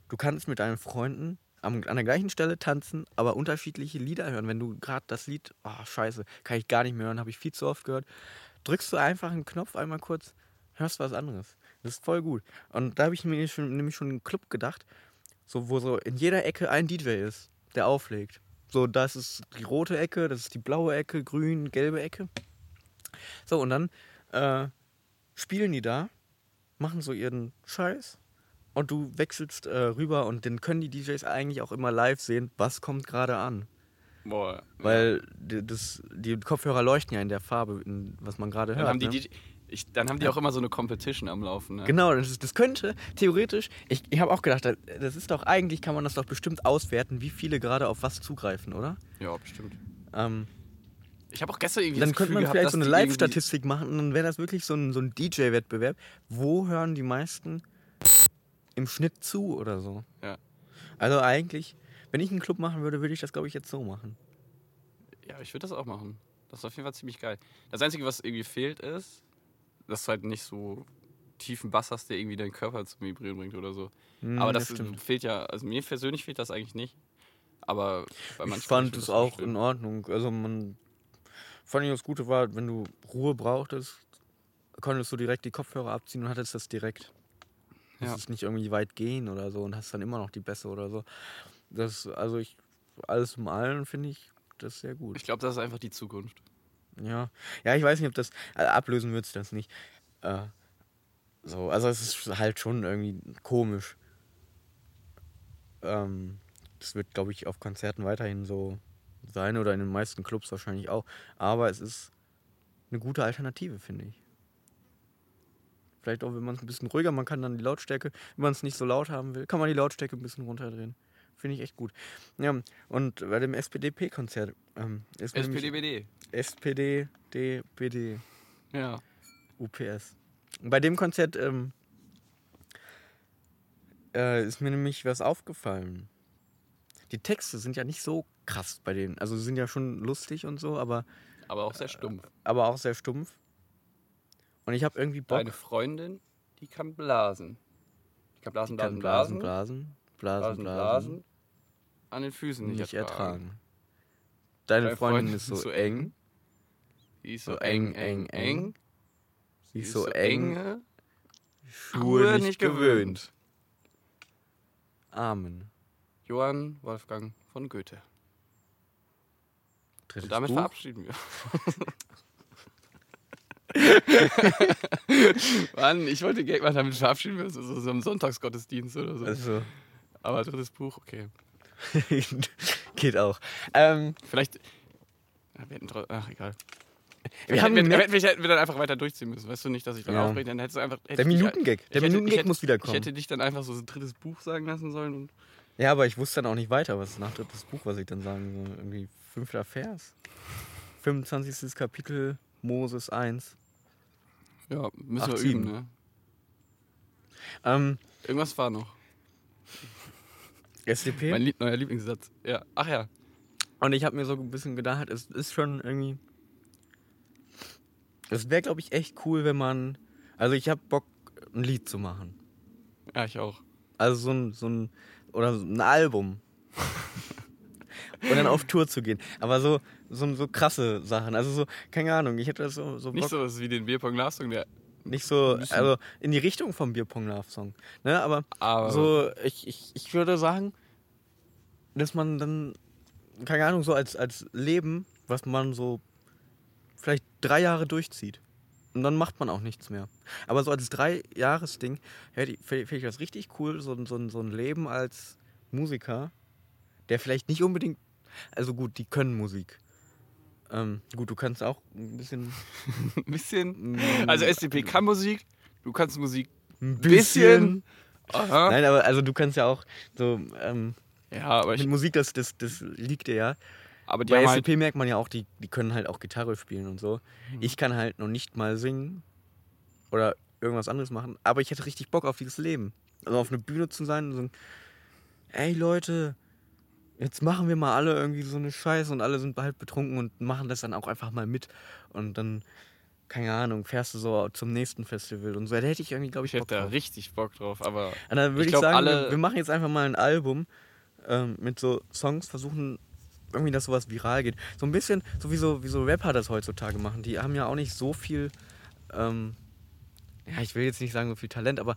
B: du kannst mit deinen Freunden am, an der gleichen Stelle tanzen, aber unterschiedliche Lieder hören. Wenn du gerade das Lied, oh scheiße, kann ich gar nicht mehr hören, habe ich viel zu oft gehört, drückst du einfach einen Knopf einmal kurz, hörst was anderes. Das ist voll gut. Und da habe ich mir schon, nämlich schon einen Club gedacht, so, wo so in jeder Ecke ein DJ ist, der auflegt. So, das ist die rote Ecke, das ist die blaue Ecke, grün, gelbe Ecke. So, und dann äh, spielen die da, machen so ihren Scheiß und du wechselst äh, rüber und dann können die DJs eigentlich auch immer live sehen, was kommt gerade an.
C: Boah.
B: Weil die, das, die Kopfhörer leuchten ja in der Farbe, in, was man gerade hört.
C: haben die,
B: ne?
C: DJ ich, dann haben die auch immer so eine Competition am Laufen. Ne?
B: Genau, das, das könnte theoretisch, ich, ich habe auch gedacht, das- das ist doch eigentlich, kann man das doch bestimmt auswerten, wie viele gerade auf was zugreifen, oder?
C: Ja, bestimmt.
B: Ähm,
C: Ich habe auch gestern irgendwie
B: dann
C: das
B: könnte man
C: gehabt,
B: vielleicht so eine Live-Statistik machen und dann wäre das wirklich so ein, so ein DJ-Wettbewerb. Wo hören die meisten im Schnitt zu oder so?
C: Ja.
B: Also eigentlich, wenn ich einen Club machen würde, würde ich das, glaube ich, jetzt so machen.
C: Ja, ich würde das auch machen. Das ist auf jeden Fall ziemlich geil. Das Einzige, was irgendwie fehlt, ist, dass du halt nicht so tiefen Bass hast, der irgendwie deinen Körper zum Vibrieren bringt oder so.
B: Hm,
C: Aber das,
B: stimmt.
C: fehlt ja, also mir persönlich fehlt das eigentlich nicht. Aber
B: Ich fand es
C: das
B: auch in Ordnung. Also man fand ich das Gute war, wenn du Ruhe brauchtest, konntest du direkt die Kopfhörer abziehen und hattest das direkt. Du
C: Ja.
B: musstest nicht irgendwie weit gehen oder so und hast dann immer noch die Bässe oder so. Das, also ich, alles im Allen finde ich, das sehr gut.
C: Ich glaube, das ist einfach die Zukunft.
B: Ja, ja, ich weiß nicht, ob das also ablösen wird das nicht. Äh, so, also es ist halt schon irgendwie komisch. Ähm, das wird, glaube ich, auf Konzerten weiterhin so sein oder in den meisten Clubs wahrscheinlich auch. Aber es ist eine gute Alternative, finde ich. Vielleicht auch, wenn man es ein bisschen ruhiger, man kann dann die Lautstärke, wenn man es nicht so laut haben will, kann man die Lautstärke ein bisschen runterdrehen. Finde ich echt gut. Ja, und bei dem SPDP-Konzert ähm, ist
C: SPDBD.
B: SPD, DPD,
C: Ja.
B: UPS. Bei dem Konzert ähm, äh, ist mir nämlich was aufgefallen. Die Texte sind ja nicht so krass bei denen. Also sie sind ja schon lustig und so, aber,
C: Aber auch sehr stumpf.
B: aber auch sehr stumpf. Und ich habe irgendwie Bock.
C: Deine Freundin, die kann blasen. Die kann blasen,
B: kann
C: blasen,
B: blasen,
C: blasen,
B: blasen, blasen,
C: blasen,
B: blasen.
C: An den Füßen nicht,
B: nicht
C: ertragen.
B: ertragen. Deine
C: Deine
B: Freundin ist so eng,
C: Die ist
B: so
C: so
B: eng,
C: eng,
B: eng, sie
C: Die
B: ist so eng,
C: enge
B: Schuhe nicht gewöhnt. Amen.
C: Johann Wolfgang von Goethe.
B: Drittes
C: Und damit
B: Buch.
C: verabschieden wir. Mann, ich wollte Gag machen, damit verabschieden wir uns. So, so im Sonntagsgottesdienst oder so.
B: Also,
C: Aber drittes Buch, okay.
B: geht auch. Ähm,
C: Vielleicht. Wir hätten. Ach, egal.
B: wir haben
C: wir,
B: einen
C: wir, wir hätten wir dann einfach weiter durchziehen müssen. Weißt du nicht, dass ich dann
B: Ja.
C: aufrege? Dann hättest du einfach. hätte
B: Der Minutengag.
C: ich
B: Der Minutengag muss wiederkommen.
C: Ich hätte dich dann einfach so ein drittes Buch sagen lassen sollen. Und
B: Ja, aber ich wusste dann auch nicht weiter, was nach drittes Buch, was ich dann sagen soll. Irgendwie fünfter Vers. 25. Kapitel Moses 1.
C: ja, müssen wir
B: 8,
C: üben,
B: 7.
C: ne?
B: Ähm,
C: Irgendwas war noch.
B: SDP.
C: Mein Lieb neuer Lieblingssatz. Ja. Ach ja.
B: Und ich habe mir so ein bisschen gedacht, es ist schon irgendwie. Es wäre, glaube ich, echt cool, wenn man. Also, ich habe Bock, ein Lied zu machen.
C: Ja, ich auch.
B: Also, so ein. So ein oder so ein Album. Und dann auf Tour zu gehen. Aber so, so, so krasse Sachen. Also, so, keine Ahnung, ich hätte das so, so Bock.
C: Nicht so was wie den Bierpong Love Song, der.
B: Nicht so, also in die Richtung vom Bierpong Love Song. Ne, aber
C: Aber
B: so, ich, ich, ich würde sagen, dass man dann, keine Ahnung, so als, als Leben, was man so vielleicht drei Jahre durchzieht. Und dann macht man auch nichts mehr. Aber so als Drei-Jahres-Ding hätte ich- finde ich das richtig cool, so, ein- so, so ein Leben als Musiker, der vielleicht nicht unbedingt, also gut, die können Musik. Ähm, gut, du kannst auch ein bisschen.
C: ein bisschen.
B: mm,
C: Also SDP kann Musik. Du kannst Musik.
B: ein
C: bisschen. Aha.
B: Nein, aber also du kannst ja auch so ähm,
C: Ja, aber ich.
B: Musik, das, das, das liegt dir ja.
C: Aber die
B: Bei
C: haben halt,
B: SCP merkt man ja auch, die, die können halt auch Gitarre spielen und so.
C: Mhm.
B: Ich kann halt noch nicht mal singen oder irgendwas anderes machen, aber ich hätte richtig Bock auf dieses Leben. Also auf eine Bühne zu sein und so, ey Leute, jetzt machen wir mal alle irgendwie so eine Scheiße und alle sind halt betrunken und machen das dann auch einfach mal mit. Und dann, keine Ahnung, fährst du so zum nächsten Festival und so. Da hätte ich irgendwie, glaube ich,
C: ich
B: Bock
C: hätte da
B: drauf.
C: richtig Bock drauf. Aber
B: Und dann würde
C: Ich
B: ich,
C: glaub,
B: sagen,
C: alle-
B: wir, wir machen jetzt einfach mal ein Album ähm, mit so Songs, versuchen irgendwie, dass sowas viral geht. So ein bisschen, so wie so, wie so Rapper das heutzutage machen. Die haben ja auch nicht so viel, ähm, ja, ich will jetzt nicht sagen so viel Talent, aber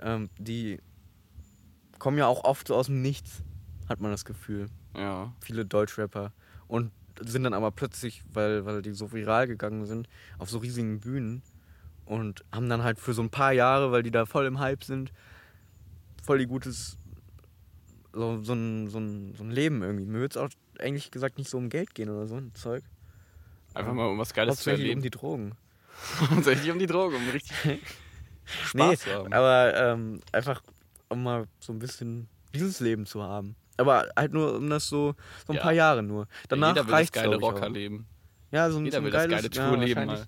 B: ähm, die kommen ja auch oft so aus dem Nichts, hat man das Gefühl.
C: ja.
B: Viele Deutschrapper. Und sind dann aber plötzlich, weil, weil die so viral gegangen sind, auf so riesigen Bühnen und haben dann halt für so ein paar Jahre, weil die da voll im Hype sind, voll die gutes, so, so, ein, so, ein, so ein Leben irgendwie. Mir würde es auch eigentlich gesagt nicht so um Geld gehen oder so ein Zeug.
C: Einfach mal um was Geiles zu
B: Hauptsächlich um
C: erleben.
B: die Drogen.
C: Hauptsächlich um die Droge, um richtig Spaß zu haben.
B: aber ähm, einfach um mal so ein bisschen dieses Leben zu haben. Aber halt nur um das so, so ein
C: Ja.
B: paar Jahre nur. Danach
C: Jeder will das
B: reicht's,
C: geile
B: ich, auch.
C: Rockerleben.
B: Ja, so ein,
C: Jeder
B: so ein
C: will das
B: geiles,
C: geile Tourleben
B: ja.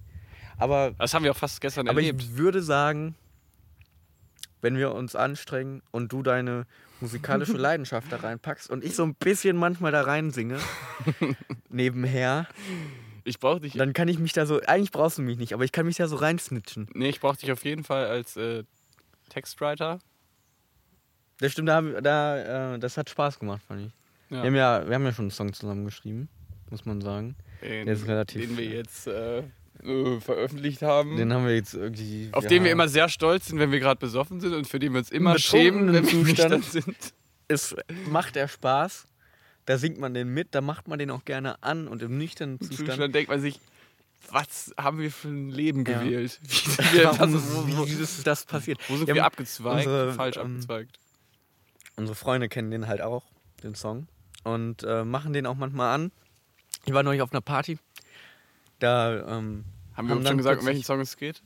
B: Aber,
C: Das haben wir auch fast gestern
B: aber
C: erlebt.
B: ich würde sagen, wenn wir uns anstrengen und du deine musikalische Leidenschaft da reinpackst und ich so ein bisschen manchmal da reinsinge, nebenher,
C: Ich brauche dich.
B: dann kann ich mich da so, eigentlich brauchst du mich nicht, aber ich kann mich da so reinsnitchen.
C: Nee, ich brauche dich auf jeden Fall als äh, Textwriter.
B: Das stimmt, da, da, äh, das hat Spaß gemacht, fand ich.
C: Ja.
B: Wir, haben ja, wir haben ja schon einen Song zusammen geschrieben, muss man sagen.
C: Den,
B: Der ist relativ-
C: den wir jetzt äh, äh, veröffentlicht haben.
B: Den haben wir jetzt irgendwie.
C: auf
B: ja,
C: den wir immer sehr stolz sind, wenn wir gerade besoffen sind und für den wir uns immer
B: Im
C: schämen, wenn wir nüchtern
B: Zustand.
C: sind.
B: Es macht er Spaß. da singt man den mit, da macht man den auch gerne an und im nüchternen
C: Im
B: Zustand.
C: Zustand denkt man sich, was haben wir für ein Leben
B: Ja.
C: gewählt? Wie
B: Warum,
C: das, wo, wo,
B: wie ist das passiert?
C: wo sind
B: Ja,
C: wir abgezweigt?
B: unsere,
C: Falsch
B: ähm,
C: abgezweigt.
B: Unsere Freunde kennen den halt auch, den Song. Und äh, machen den auch manchmal an. Ich war neulich auf einer Party. Da ähm,
C: Haben wir
B: dann
C: schon gesagt, um welchen Song es geht?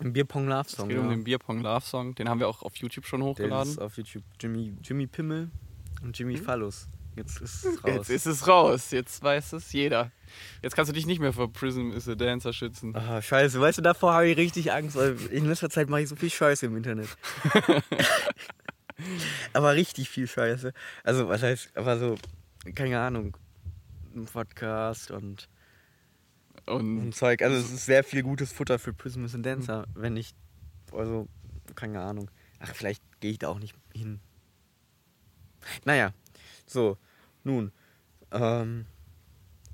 B: ein Bierpong Love
C: Es
B: Song.
C: geht um
B: ja.
C: den Bierpong Love Song. Den haben wir auch auf YouTube schon hochgeladen.
B: ist auf YouTube Jimmy, Jimmy Pimmel und Jimmy Phallus. Jetzt ist es raus.
C: Hm? Jetzt ist es raus. Jetzt weiß es jeder. Jetzt kannst du dich nicht mehr vor Prism is a Dancer schützen.
B: Ah, scheiße, weißt du, davor habe ich richtig Angst, weil in letzter Zeit mache ich so viel Scheiße im Internet. aber richtig viel Scheiße. Also, was heißt, aber so, keine Ahnung, ein Podcast und,
C: Und
B: und Zeug. Also, es ist sehr viel gutes Futter für Prism and Dancer, wenn ich, also, keine Ahnung. Ach, vielleicht gehe ich da auch nicht hin. Naja, so, nun, ähm,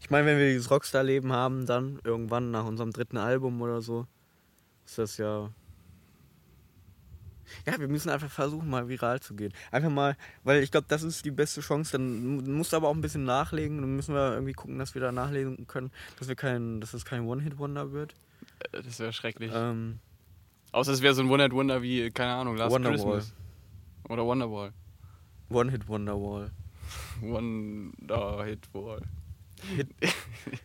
B: ich meine, wenn wir dieses Rockstar-Leben haben, dann irgendwann nach unserem dritten Album oder so, ist das ja. Ja, wir müssen einfach versuchen, mal viral zu gehen. Einfach mal, weil ich glaube, das ist die beste Chance. Dann mu- musst du aber auch ein bisschen nachlegen. Dann müssen wir irgendwie gucken, dass wir da nachlegen können, dass wir kein, dass es kein One-Hit-Wonder wird.
C: äh, das wäre schrecklich.
B: Ähm,
C: Außer es wäre so ein One-Hit-Wonder wie, keine Ahnung, Last
B: Wonderwall.
C: Christmas. Oder Wonderwall.
B: One-Hit-Wonder-Wall.
C: Wonder-Hit-Wall.
B: Hit,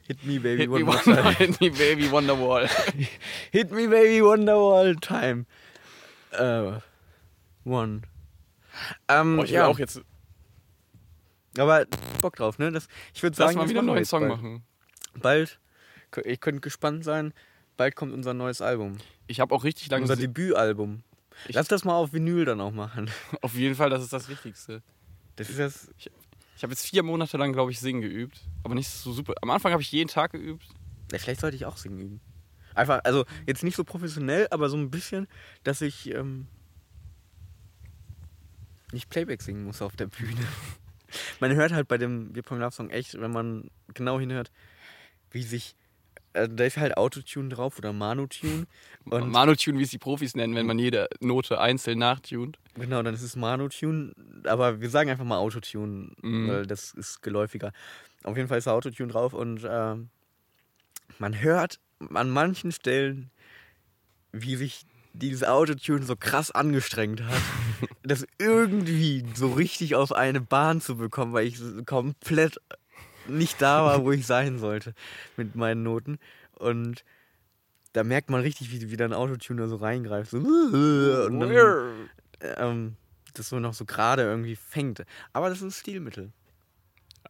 B: hit me, baby,
C: Hit
B: one
C: me, Wonder,
B: time.
C: hit me, baby, Wonderwall.
B: Hit me, baby, Wonderwall time. Äh, one. Ähm,
C: Boah, ich will
B: ja,
C: auch jetzt,
B: aber Bock drauf, ne? Das, ich würde
C: lass
B: sagen,
C: mal
B: das
C: wieder einen neuen Song
B: bald.
C: machen.
B: Bald, ich könnte gespannt sein, bald kommt unser neues Album.
C: Ich habe auch richtig lange
B: Unser
C: se-
B: Debütalbum.
C: Ich-
B: Lass das mal auf Vinyl dann auch machen.
C: Auf jeden Fall, das ist das Wichtigste.
B: Das ist das.
C: Ich habe jetzt vier Monate lang, glaube ich, singen geübt. Aber nicht so super. Am Anfang habe ich jeden Tag geübt.
B: Ja, vielleicht sollte ich auch singen üben. Einfach, also jetzt nicht so professionell, aber so ein bisschen, dass ich ähm, nicht Playback singen muss auf der Bühne. Man hört halt bei dem Bierpong Love Song echt, wenn man genau hinhört, wie sich. Äh, da ist halt Autotune drauf oder Manotune. Und
C: Manotune, wie es die Profis nennen, wenn man jede Note einzeln nachtunt.
B: Genau, dann ist es Manotune, aber wir sagen einfach mal Autotune,
C: Mhm.
B: weil das ist geläufiger. Auf jeden Fall ist da Autotune drauf und ähm, man hört an manchen Stellen, wie sich dieses Autotune so krass angestrengt hat, das irgendwie so richtig auf eine Bahn zu bekommen, weil ich komplett nicht da war, wo ich sein sollte mit meinen Noten. Und da merkt man richtig, wie, wie dann Autotune da so reingreift. So, und dann, ähm, das so noch so gerade irgendwie fängt. Aber das ist ein Stilmittel.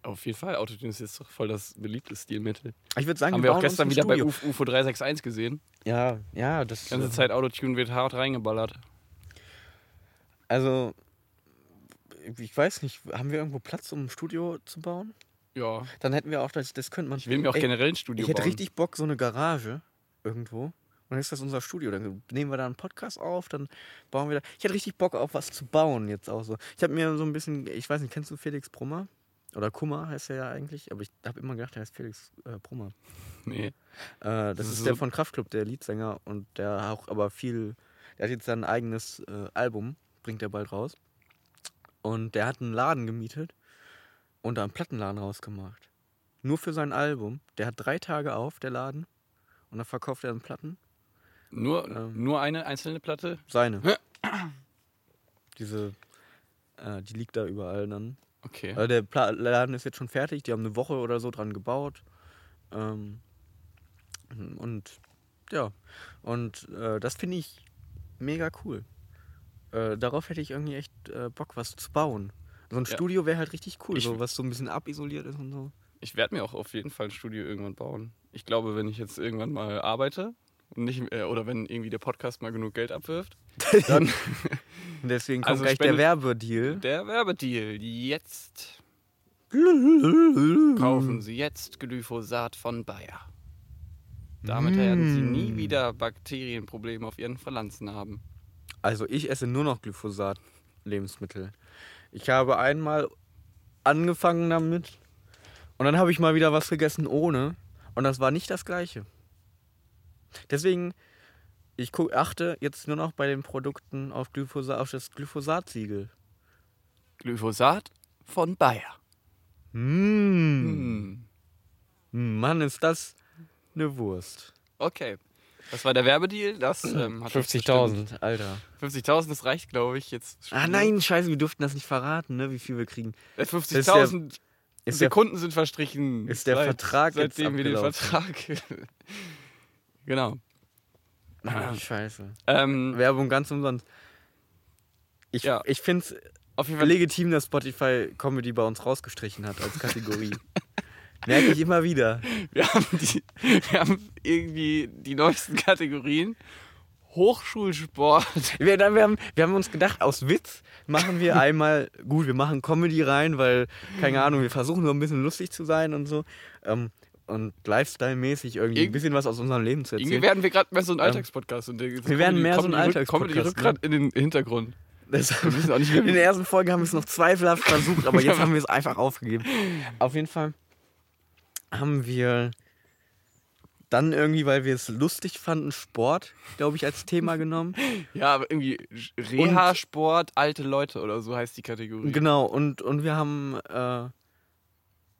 C: Auf jeden Fall, Autotune ist jetzt doch voll das beliebte Stilmittel.
B: Ich würde sagen,
C: Haben wir auch
B: bauen uns
C: gestern wieder bei
B: Studio.
C: UF UFO 361 gesehen.
B: Ja, ja, das
C: Die ganze
B: äh,
C: Zeit Autotune wird hart reingeballert.
B: Also, ich weiß nicht, haben wir irgendwo Platz, um ein Studio zu bauen?
C: Ja.
B: Dann hätten wir auch, das, das könnte man.
C: Ich will mir auch
B: Ey,
C: generell ein Studio
B: Ich hätte
C: bauen.
B: richtig Bock, so eine Garage irgendwo. Und dann ist das unser Studio. Dann nehmen wir da einen Podcast auf, dann bauen wir da. Ich hätte richtig Bock auf was zu bauen jetzt auch so. Ich habe mir so ein bisschen, ich weiß nicht, kennst du Felix Brummer? Oder Kummer heißt er ja eigentlich, aber ich habe immer gedacht, er heißt Felix äh, Brummer.
C: Nee.
B: Äh, das,
C: Das
B: ist,
C: ist
B: der
C: so-
B: von Kraftklub, der Leadsänger und der auch aber viel. Der hat jetzt sein eigenes äh, Album, bringt er bald raus. Und der hat einen Laden gemietet und da einen Plattenladen rausgemacht. Nur für sein Album. Der hat drei Tage auf, der Laden. Und dann verkauft er dann Platten.
C: Nur,
B: Ähm.
C: nur eine einzelne Platte?
B: Seine. Diese, äh, die liegt da überall dann.
C: Okay.
B: Also der Pla Laden ist jetzt schon fertig, die haben eine Woche oder so dran gebaut. Ähm, und ja, und äh, das finde ich mega cool. Äh, darauf hätte ich irgendwie echt äh, Bock, was zu bauen. So ein
C: Ja.
B: Studio wäre halt richtig cool,
C: Ich-
B: so was so ein bisschen abisoliert ist und so.
C: Ich werde mir auch auf jeden Fall ein Studio irgendwann bauen. Ich glaube, wenn ich jetzt irgendwann mal arbeite und nicht, äh, oder wenn irgendwie der Podcast mal genug Geld abwirft, dann
B: deswegen kommt
C: Also
B: gleich der Werbedeal.
C: der Werbedeal. Jetzt kaufen Sie jetzt Glyphosat von Bayer. Damit werden Sie nie wieder Bakterienprobleme auf Ihren Pflanzen haben.
B: Also ich esse nur noch Glyphosat Lebensmittel. Ich habe einmal angefangen damit und dann habe ich mal wieder was gegessen ohne und das war nicht das gleiche. Deswegen ich guck, achte jetzt nur noch bei den Produkten auf Glyphosat auf das Glyphosat-Siegel.
C: Glyphosat von Bayer.
B: Mmh.
C: Hm.
B: Mann, ist das eine Wurst.
C: Okay. Das war der Werbedeal. Das ähm, hat uns bestimmt-
B: 50.000, Alter.
C: 50.000, das reicht, glaube ich, jetzt.
B: Ah nein, scheiße, wir durften das nicht verraten, ne, wie viel wir kriegen.
C: Äh,
B: ist der-
C: 50.000
B: Ist der,
C: Sekunden sind verstrichen.
B: ist der Vertrag jetzt
C: Seitdem wir den
B: abgelaufen?
C: Vertrag. genau.
B: Ah, scheiße.
C: Ähm,
B: Werbung ganz umsonst. Ich,
C: Ja.
B: ich finde es
C: auf jeden Fall.
B: legitim, dass Spotify Comedy bei uns rausgestrichen hat als Kategorie. Merke ich immer wieder.
C: Wir haben, die, wir haben irgendwie die neuesten Kategorien. Hochschulsport.
B: Wir, wir, haben, wir haben uns gedacht, aus Witz machen wir einmal, gut, wir machen Comedy rein, weil, keine Ahnung, wir versuchen so ein bisschen lustig zu sein und so. Ähm, und Lifestyle-mäßig irgendwie ein bisschen was aus unserem Leben zu
C: Irgendwie
B: erzählen.
C: werden wir gerade mehr so ein Alltagspodcast. Und
B: wir werden mehr so ein Alltagspodcast,
C: Comedy rückt gerade in den Hintergrund.
B: Das,
C: Wir wissen auch nicht,
B: in der ersten Folge haben wir es noch zweifelhaft versucht, aber jetzt haben wir es einfach aufgegeben. Auf jeden Fall haben wir dann irgendwie, weil wir es lustig fanden, Sport, glaube ich, als Thema genommen.
C: Ja, aber irgendwie Reha-Sport, alte Leute oder so heißt die Kategorie.
B: Genau, und, und wir haben äh,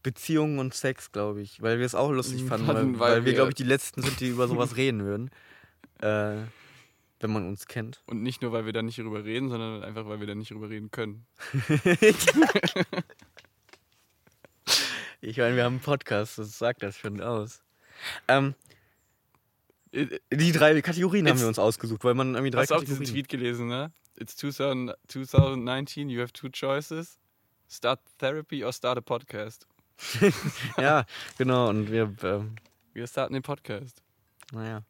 B: Beziehungen und Sex, glaube ich, weil wir es auch lustig fanden,
C: Fanden,
B: weil,
C: weil
B: wir, glaube ich, die Letzten sind, die über sowas reden würden. Äh, wenn man uns kennt.
C: Und nicht nur, weil wir da nicht drüber reden, sondern einfach, weil wir da nicht drüber reden können.
B: Ich meine, wir haben einen Podcast, das sagt das schon aus. Ähm,
C: Äh,
B: die drei Kategorien haben
C: Jetzt-
B: wir uns ausgesucht, weil man irgendwie drei
C: Hast du auch diesen
B: Kategorien...
C: Tweet gelesen, ne? It's 2000, 2019, you have two choices. Start therapy or start a podcast.
B: Ja, genau, und wir, ähm,
C: Wir starten den Podcast.
B: naja,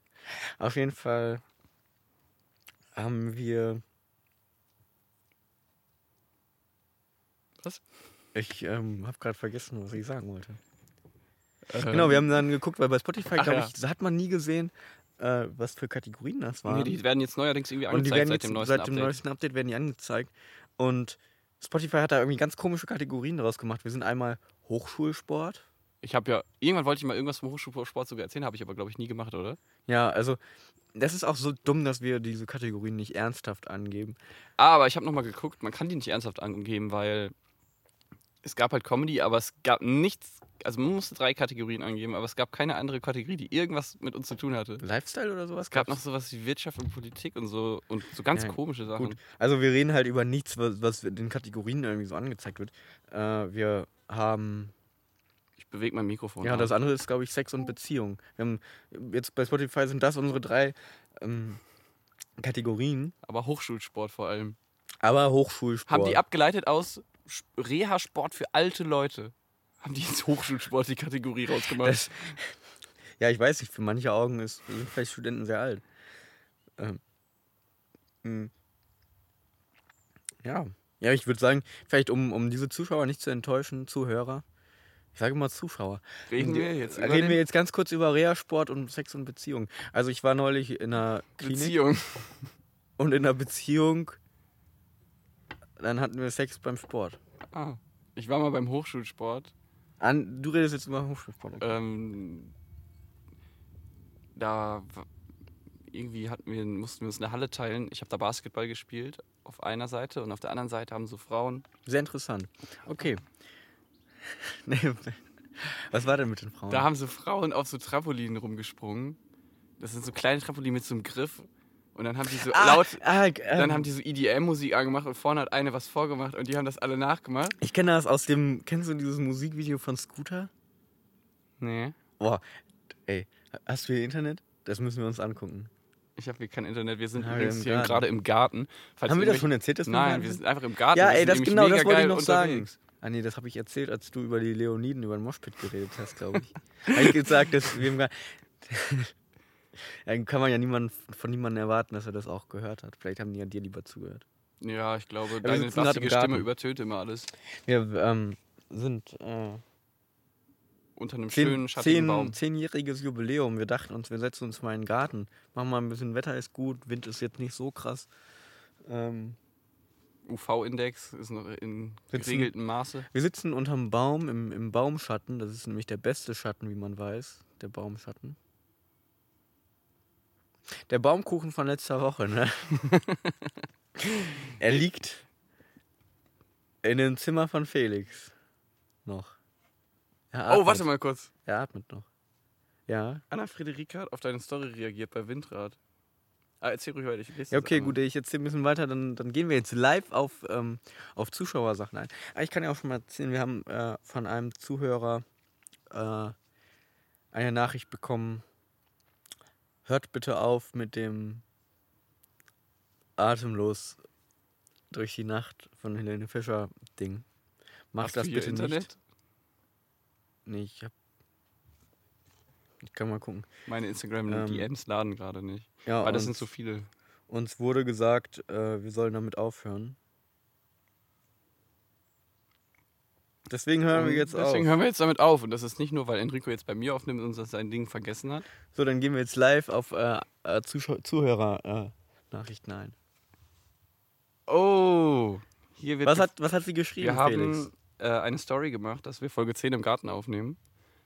B: auf jeden Fall haben wir...
C: Was?
B: Ich ähm, habe gerade vergessen, was ich sagen wollte.
C: Ähm,
B: Genau, wir haben dann geguckt, weil bei Spotify, glaube
C: ja.
B: ich, da hat man nie gesehen, äh, was für Kategorien das waren.
C: Nee, die werden jetzt neuerdings irgendwie
B: und die
C: angezeigt seit dem neuesten
B: seit dem
C: Update.
B: neuesten Update werden die angezeigt. Und Spotify hat da irgendwie ganz komische Kategorien draus gemacht. Wir sind einmal Hochschulsport.
C: Ich habe ja, irgendwann wollte ich mal irgendwas vom Hochschulsport sogar erzählen, habe ich aber, glaube ich, nie gemacht, oder?
B: Ja, also das ist auch so dumm, dass wir diese Kategorien nicht ernsthaft angeben.
C: Aber ich habe nochmal geguckt, man kann die nicht ernsthaft angeben, weil es gab halt Comedy, aber es gab nichts, also man musste drei Kategorien angeben, aber es gab keine andere Kategorie, die irgendwas mit uns zu tun hatte.
B: Lifestyle oder sowas?
C: Es gab noch sowas wie Wirtschaft und Politik und so und so ganz
B: Ja,
C: komische Sachen.
B: Gut, also wir reden halt über nichts, was, was in den Kategorien irgendwie so angezeigt wird. Äh, wir haben
C: Ich bewege mein Mikrofon.
B: Ja, das andere ist, glaube ich, Sex und Beziehung. Wir haben, jetzt bei Spotify sind das unsere drei ähm, Kategorien.
C: aber Hochschulsport vor allem.
B: Aber Hochschulsport.
C: Haben die abgeleitet aus Reha-Sport für alte Leute? Haben die jetzt Hochschulsport die Kategorie rausgemacht?
B: Das, ja, ich weiß nicht, für manche Augen ist, sind vielleicht Studenten sehr alt. Ähm, mh. ja. Ja, ich würde sagen, vielleicht um, um diese Zuschauer nicht zu enttäuschen, Zuhörer, ich sage mal Zuschauer.
C: Reden wir jetzt über
B: Reden
C: den
B: wir jetzt ganz kurz über Reha-Sport und Sex und Beziehung. Also ich war neulich in einer Klinik.
C: Beziehung.
B: Und in der Beziehung, dann hatten wir Sex beim Sport.
C: Ah. Ich war mal beim Hochschulsport.
B: An, du redest jetzt über Hochschulsport. okay.
C: Ähm, da irgendwie hatten wir, mussten wir uns eine Halle teilen. Ich habe da Basketball gespielt auf einer Seite und auf der anderen Seite haben so Frauen.
B: Sehr interessant. Okay. was war denn mit den Frauen?
C: Da haben so Frauen auf so Trampolinen rumgesprungen. Das sind so kleine Trampoline mit so einem Griff. Und dann haben die so
B: ah,
C: laut,
B: ah, ähm,
C: dann haben die so EDM-Musik angemacht und vorne hat eine was vorgemacht und die haben das alle nachgemacht.
B: ich kenne das aus dem. Kennst du dieses Musikvideo von Scooter?
C: Nee.
B: Boah, ey, hast du hier Internet? Das müssen wir uns angucken.
C: Ich habe hier kein Internet. Wir sind
B: Ja,
C: übrigens hier gerade im Garten. Falls
B: haben wir das schon erzählt?
C: Nein, wir
B: sind?
C: einfach im Garten.
B: Ja, ey, das genau, das wollte ich noch sagen.
C: unterwegs.
B: Ah nee, das habe ich erzählt, als du über die Leoniden, über den Moshpit geredet hast, glaube ich. habe ich gesagt, dass wir im Garten... Dann kann man ja niemand, von niemandem erwarten, dass er das auch gehört hat. Vielleicht haben die ja dir lieber zugehört.
C: Ja, ich glaube,
B: wir
C: deine bassige Stimme übertönt immer alles.
B: Wir ähm, sind äh,
C: Unter einem schönen,
B: zehn,
C: schattigen
B: zehn,
C: Baum.
B: zehnjähriges Jubiläum. Wir dachten uns, wir setzen uns mal in den Garten. Machen mal ein bisschen Wetter ist gut, Wind ist jetzt nicht so krass. Ähm,
C: UV-Index ist noch in
B: Sitzen-
C: geregeltem Maße.
B: wir sitzen unterm Baum, im, im Baumschatten. Das ist nämlich der beste Schatten, wie man weiß. Der Baumschatten. Der Baumkuchen von letzter Woche, ne? er liegt in dem Zimmer von Felix. Noch. Er
C: Oh, warte mal kurz.
B: Er atmet noch. Ja.
C: Anna Friederika hat auf deine Story reagiert bei Windrad. Ah, erzähl ruhig weiter. Ich lese
B: Ja, okay, gut, ich erzähle ein bisschen weiter, dann, dann gehen wir jetzt live auf, ähm, auf Zuschauersachen ein. Aber ich kann ja auch schon mal erzählen, wir haben äh, von einem Zuhörer äh, eine Nachricht bekommen. Hört bitte auf mit dem Atemlos durch die Nacht von Helene Fischer Ding. Macht
C: Hast
B: das bitte
C: Internet?
B: nicht. Nee, ich hab. Ich kann mal gucken.
C: Meine Instagram
B: Ähm,
C: laden gerade nicht.
B: Ja,
C: Weil das sind so viele.
B: Uns wurde gesagt, äh, wir sollen damit aufhören. Deswegen hören wir jetzt
C: Deswegen
B: auf.
C: hören wir jetzt damit auf. Und das ist nicht nur, weil Enrico jetzt bei mir aufnimmt und sein Ding vergessen hat.
B: So, dann gehen wir jetzt live auf äh, äh, Zuhörer-Nachrichten ein.
C: Oh, hier wird.
B: Was hat, was hat sie geschrieben,
C: wir haben
B: Felix?
C: Äh, eine Story gemacht, dass wir Folge 10 im Garten aufnehmen.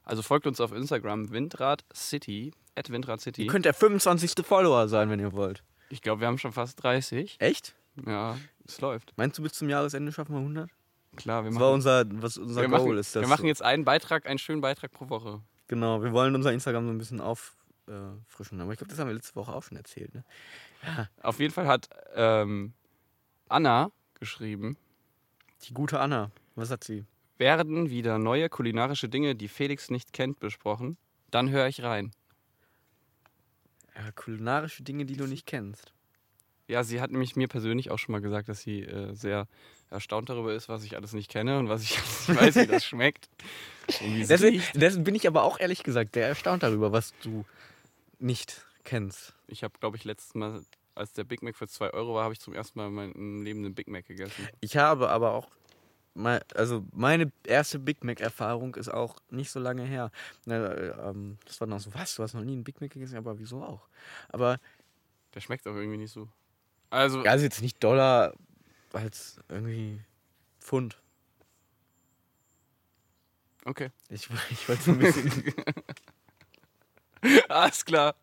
C: Also folgt uns auf Instagram Windrad City, at Windrad City.
B: Ihr könnt der 25. Follower sein, wenn ihr wollt.
C: Ich glaube, wir haben schon fast 30.
B: Echt?
C: Ja, es läuft.
B: Meinst du, bis zum Jahresende schaffen wir 100?
C: Klar, wir
B: Das
C: machen,
B: war unser, was unser Goal
C: machen,
B: ist. Das
C: wir machen jetzt einen Beitrag, einen schönen Beitrag pro Woche.
B: Genau, wir wollen unser Instagram so ein bisschen auffrischen. Aber ich glaube, das haben wir letzte Woche auch schon erzählt. Ne?
C: Auf jeden Fall hat ähm, Anna geschrieben,
B: Die gute Anna, was hat sie?
C: werden wieder neue kulinarische Dinge, die Felix nicht kennt, besprochen. Dann höre ich rein.
B: Ja, kulinarische Dinge, die du nicht kennst.
C: Ja, sie hat nämlich mir persönlich auch schon mal gesagt, dass sie äh, sehr erstaunt darüber ist, was ich alles nicht kenne und was ich nicht weiß, wie das schmeckt.
B: Deswegen, deswegen bin ich aber auch ehrlich gesagt sehr erstaunt darüber, was du nicht kennst.
C: Ich habe, glaube ich, letztes Mal, als der Big Mac für 2 Euro war, habe ich zum ersten Mal in meinem Leben einen Big Mac gegessen.
B: Ich habe aber auch, also meine erste Big Mac-Erfahrung ist auch nicht so lange her. Äh, ähm, das war noch so, was, du hast noch nie einen Big Mac gegessen? Aber wieso auch? Aber,
C: Der schmeckt auch irgendwie nicht so. Also,
B: also jetzt nicht Dollar als irgendwie Pfund.
C: okay.
B: Ich, ich wollte so ein bisschen,
C: Alles klar.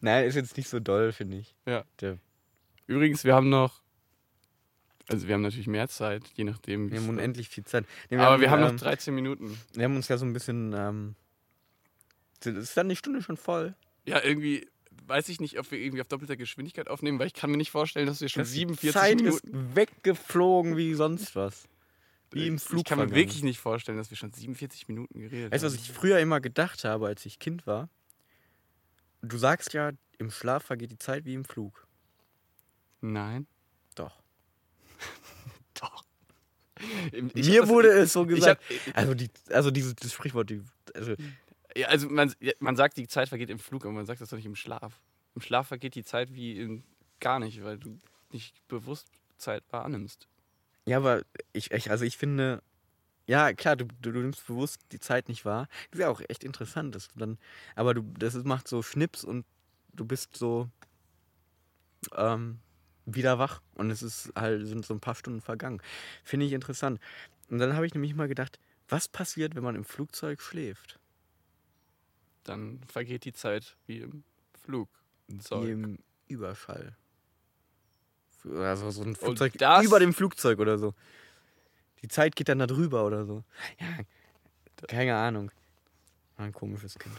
B: nein, ist jetzt nicht so doll, finde ich.
C: Ja.
B: Der,
C: Übrigens, wir haben noch, also wir haben natürlich mehr Zeit, je nachdem.
B: wir haben unendlich viel Zeit. Nee,
C: Aber wir haben
B: ähm,
C: noch 13 Minuten.
B: Wir haben uns ja so ein bisschen, ähm, ist dann die Stunde schon voll?
C: Ja, irgendwie weiß ich nicht, ob wir irgendwie auf doppelter Geschwindigkeit aufnehmen, weil ich kann mir nicht vorstellen, dass wir schon
B: Das-
C: 47
B: Zeit
C: Minuten.
B: ist weggeflogen wie sonst was. Wie im Flug
C: Ich kann mir wirklich nicht vorstellen, dass wir schon 47 Minuten geredet
B: Weißt du, was
C: haben.
B: ich früher immer gedacht habe, als ich Kind war? Du sagst ja, im Schlaf vergeht die Zeit wie im Flug.
C: Nein.
B: Doch.
C: Doch. Ich hab
B: Mir
C: das-
B: wurde es so
C: ich
B: gesagt.
C: hab-
B: also, die, also dieses das Sprichwort, die, also,
C: Ja, also man, man sagt, die Zeit vergeht im Flug, aber man sagt das doch nicht im Schlaf. Im Schlaf vergeht die Zeit wie in gar nicht, weil du nicht bewusst Zeit wahrnimmst.
B: ja, aber ich, ich, also ich finde, ja, klar, du, du, du nimmst bewusst die Zeit nicht wahr. Das ist ja auch echt interessant, dass du dann, aber du, das macht so Schnips und du bist so ähm, wieder wach und es ist halt, sind so ein paar Stunden vergangen. Finde ich interessant. Und dann habe ich nämlich mal gedacht, was passiert, wenn man im Flugzeug schläft?
C: Dann vergeht die Zeit wie im Flug.
B: Wie im Überschall. Also so ein Flugzeug über dem Flugzeug oder so. Die Zeit geht dann da drüber oder so. Ja, keine Ahnung. Ein komisches Kind.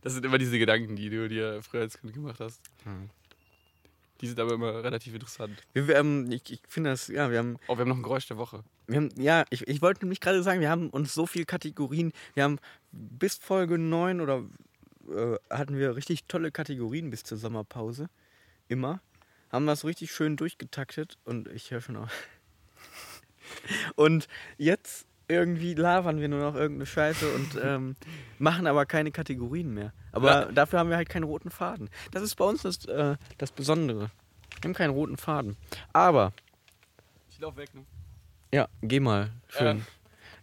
C: Das sind immer diese Gedanken, die du dir früher als Kind gemacht hast.
B: Hm.
C: Die sind aber immer relativ interessant.
B: Wir, wir, ähm, ich ich finde das, ja, wir haben,
C: Oh, wir haben noch ein Geräusch der Woche.
B: wir haben, ja, ich, ich wollte nämlich gerade sagen, wir haben uns so viele Kategorien, wir haben bis Folge 9 oder äh, hatten wir richtig tolle Kategorien bis zur Sommerpause. Immer. Haben das richtig schön durchgetaktet und ich höre schon auf. Und jetzt irgendwie labern wir nur noch irgendeine Scheiße und ähm, machen aber keine Kategorien mehr. Aber
C: Ja.
B: dafür haben wir halt keinen roten Faden. Das ist bei uns das, äh, das Besondere. Wir haben keinen roten Faden. Aber,
C: Ich lauf weg, ne?
B: ja, geh mal. Schön.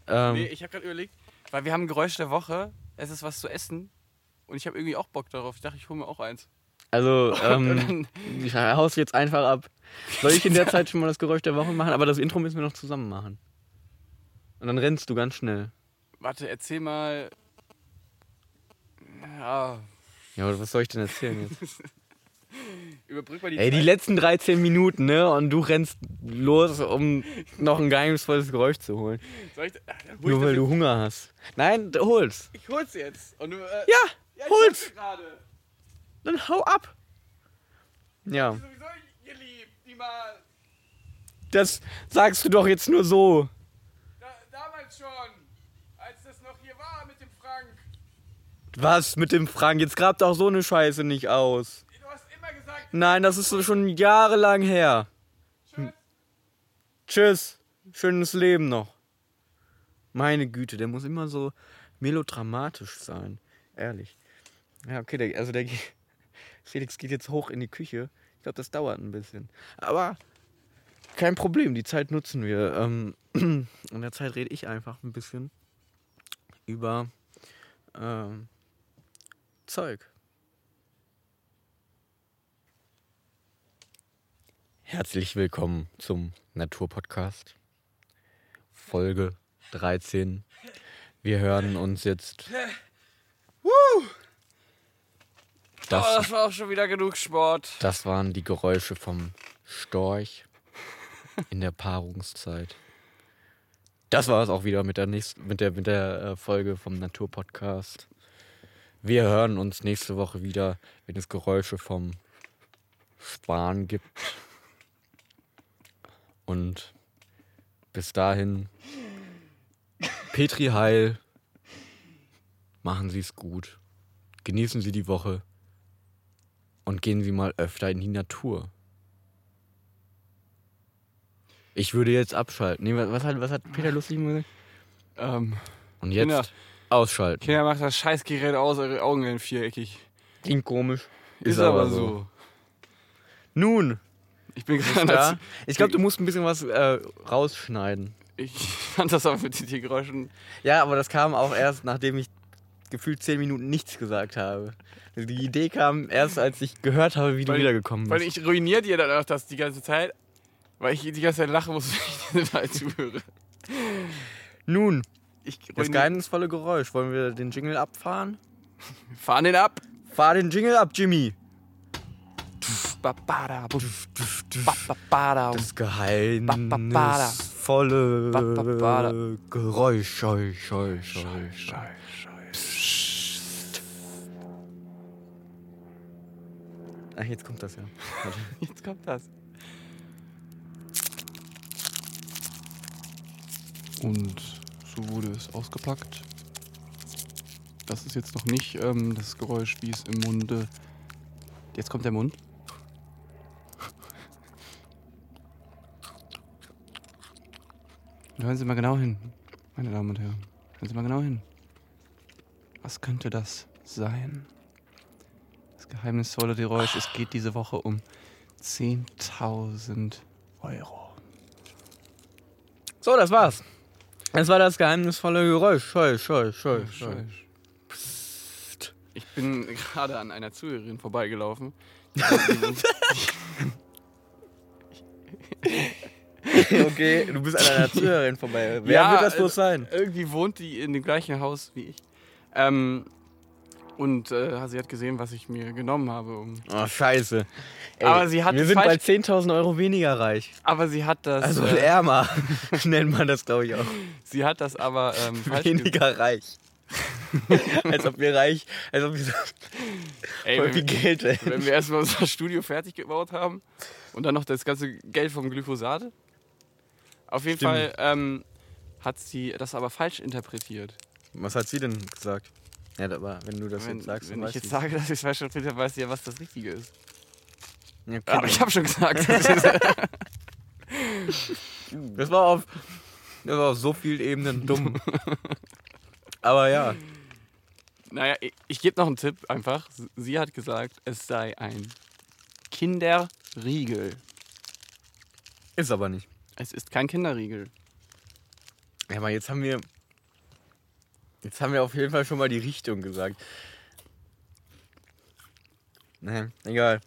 B: Ähm,
C: Nee, ich habe gerade überlegt, weil wir haben ein Geräusch der Woche, es ist was zu essen und ich habe irgendwie auch Bock darauf. Ich dachte, ich hole mir auch eins.
B: also, ähm, ich haus jetzt einfach ab. Soll ich in der Zeit schon mal das Geräusch der Woche machen? Aber das Intro müssen wir noch zusammen machen. Und dann rennst du ganz schnell.
C: warte, erzähl mal. Ja,
B: Ja, was soll ich denn erzählen jetzt?
C: Überbrück mal die
B: Ey, die
C: Zeit.
B: letzten 13 Minuten, ne? Und du rennst los, um noch ein geheimnisvolles Geräusch zu holen.
C: Soll ich, dann hol ich
B: Nur
C: das
B: weil du. Hunger hast. Nein, du hol's.
C: Ich hol's jetzt. Und du, äh,
B: Ja,
C: ja, ich
B: hol's. Dann hau ab. Ja, das sagst du doch jetzt nur so.
C: Da, damals schon, als das noch hier war mit dem Frank.
B: Was mit dem Frank? Jetzt grabt auch so eine Scheiße nicht aus.
C: Du hast immer gesagt,
B: Nein, das ist schon jahrelang her.
C: tschüss.
B: Tschüss. Schönes Leben noch. Meine Güte, der muss immer so melodramatisch sein. Ehrlich. Ja, okay, der, also der geht- Felix geht jetzt hoch in die Küche. Ich glaube, das dauert ein bisschen. Aber kein Problem, die Zeit nutzen wir. Ähm, in der Zeit rede ich einfach ein bisschen über ähm, Zeug. Herzlich willkommen zum Naturpodcast. Folge 13. Wir hören uns jetzt. Das,
C: oh, das war auch schon wieder genug Sport.
B: das waren die Geräusche vom Storch in der Paarungszeit. Das war es auch wieder mit der, nächsten, mit der, mit der äh, Folge vom Naturpodcast. Wir hören uns nächste Woche wieder, wenn es Geräusche vom Spahn gibt. Und bis dahin, Petri Heil, machen Sie es gut, genießen Sie die Woche und gehen Sie mal öfter in die Natur. Ich würde jetzt abschalten. Nee, was, hat, was hat Peter lustig gesagt?
C: Ähm,
B: Und jetzt. Ausschalten.
C: Kinder, macht das Scheißgerät aus, eure Augen werden viereckig.
B: Klingt komisch.
C: Ist, aber so.
B: Nun,
C: Ich bin gerade
B: da. Ich glaube, du musst ein bisschen was äh, rausschneiden.
C: Ich fand das auch mit den Tiergeräuschen.
B: Ja, aber das kam auch erst, nachdem ich gefühlt zehn Minuten nichts gesagt habe. Also die Idee kam erst, als ich gehört habe, wie du
C: Weil-
B: wiedergekommen
C: Weil
B: bist.
C: ich ruiniere dir dann auch das die ganze Zeit, weil ich die ganze Zeit lachen muss, wenn ich dir dabei zuhöre.
B: Nun,
C: Ich
B: das geheimnisvolle Geräusch. Wollen wir den Jingle abfahren?
C: Fahren den ab.
B: Fahr den Jingle ab, Jimmy. Das geheimnisvolle. Geräusch. Scheu, scheu, scheu, scheu. Ach, jetzt kommt das ja.
C: Jetzt kommt das. Und so wurde es ausgepackt. Das ist jetzt noch nicht ähm, das Geräusch, wie es im Munde. Jetzt kommt der Mund. Und hören Sie mal genau hin, meine Damen und Herren. Hören Sie mal genau hin. Was könnte das sein? Das geheimnisvolle Geräusch. Es geht diese Woche um 10.000 Euro.
B: So, das war's. Das war das geheimnisvolle Geräusch. Scheu, scheu, scheu, scheu.
C: Ich bin gerade an einer Zuhörerin vorbeigelaufen.
B: okay, du bist an einer Zuhörerin vorbei. Wer
C: Ja,
B: wird das bloß sein?
C: Irgendwie wohnt die in dem gleichen Haus wie ich. Ähm, und äh, sie hat gesehen, was ich mir genommen habe. Um,
B: Oh, scheiße. Ey,
C: Aber sie hat
B: wir sind bei
C: falsch-
B: 10.000 Euro weniger reich.
C: aber sie hat das.
B: Also
C: äh,
B: ärmer, nennt man das, glaube ich, auch.
C: sie hat das aber ähm,
B: Weniger reich. als ob wir reich, als ob wir so
C: Ey,
B: voll viel Geld hätten.
C: wenn wir erstmal unser Studio fertig gebaut haben und dann noch das ganze Geld vom Glyphosat. Auf jeden
B: Stimmt.
C: Fall ähm, hat sie das aber falsch interpretiert.
B: Was hat sie denn gesagt? Ja, aber wenn du das
C: wenn
B: jetzt sagst,
C: wenn
B: dann
C: ich jetzt sage, dass ich es interpretiert habe, weiß sie ja, was das Richtige ist.
B: Ja, okay,
C: Aber ich habe schon gesagt.
B: das war auf, das war auf so vielen Ebenen dumm. aber ja,
C: naja, ich, ich gebe noch einen Tipp einfach. Sie hat gesagt, es sei ein Kinderriegel.
B: ist aber nicht.
C: Es ist kein Kinderriegel.
B: Ja, aber jetzt haben wir, jetzt haben wir auf jeden Fall schon mal die Richtung gesagt. Nee, egal.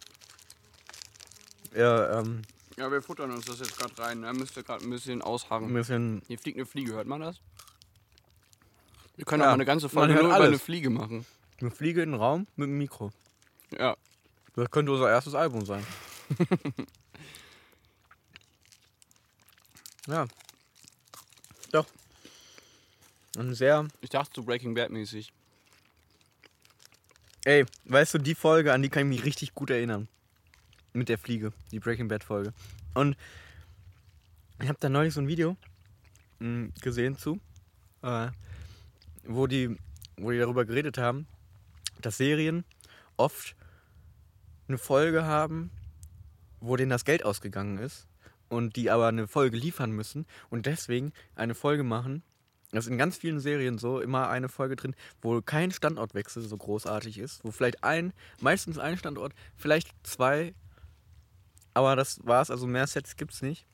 B: Ja, ähm,
C: Ja, wir futtern uns das jetzt gerade rein. Da müsst ihr gerade ein bisschen
B: ein
C: ausharren.
B: bisschen,
C: Hier fliegt eine Fliege, hört man das? Wir können
B: Ja,
C: auch mal eine ganze Folge nur über
B: alles.
C: eine Fliege machen.
B: eine Fliege in den Raum mit dem Mikro.
C: Ja.
B: Das könnte unser erstes Album sein. ja. Doch. Ein sehr.
C: Ich dachte so Breaking Bad mäßig.
B: Ey, weißt du, die Folge, an die kann ich mich richtig gut erinnern. Mit der Fliege, die Breaking Bad Folge. Und ich habe da neulich so ein Video mh, gesehen zu, äh, wo, die, wo die darüber geredet haben, dass Serien oft eine Folge haben, wo denen das Geld ausgegangen ist und die aber eine Folge liefern müssen und deswegen eine Folge machen. Das ist in ganz vielen Serien so, immer eine Folge drin, wo kein Standortwechsel so großartig ist, wo vielleicht ein, meistens ein Standort, vielleicht zwei, aber das war's, also mehr Sets gibt's nicht.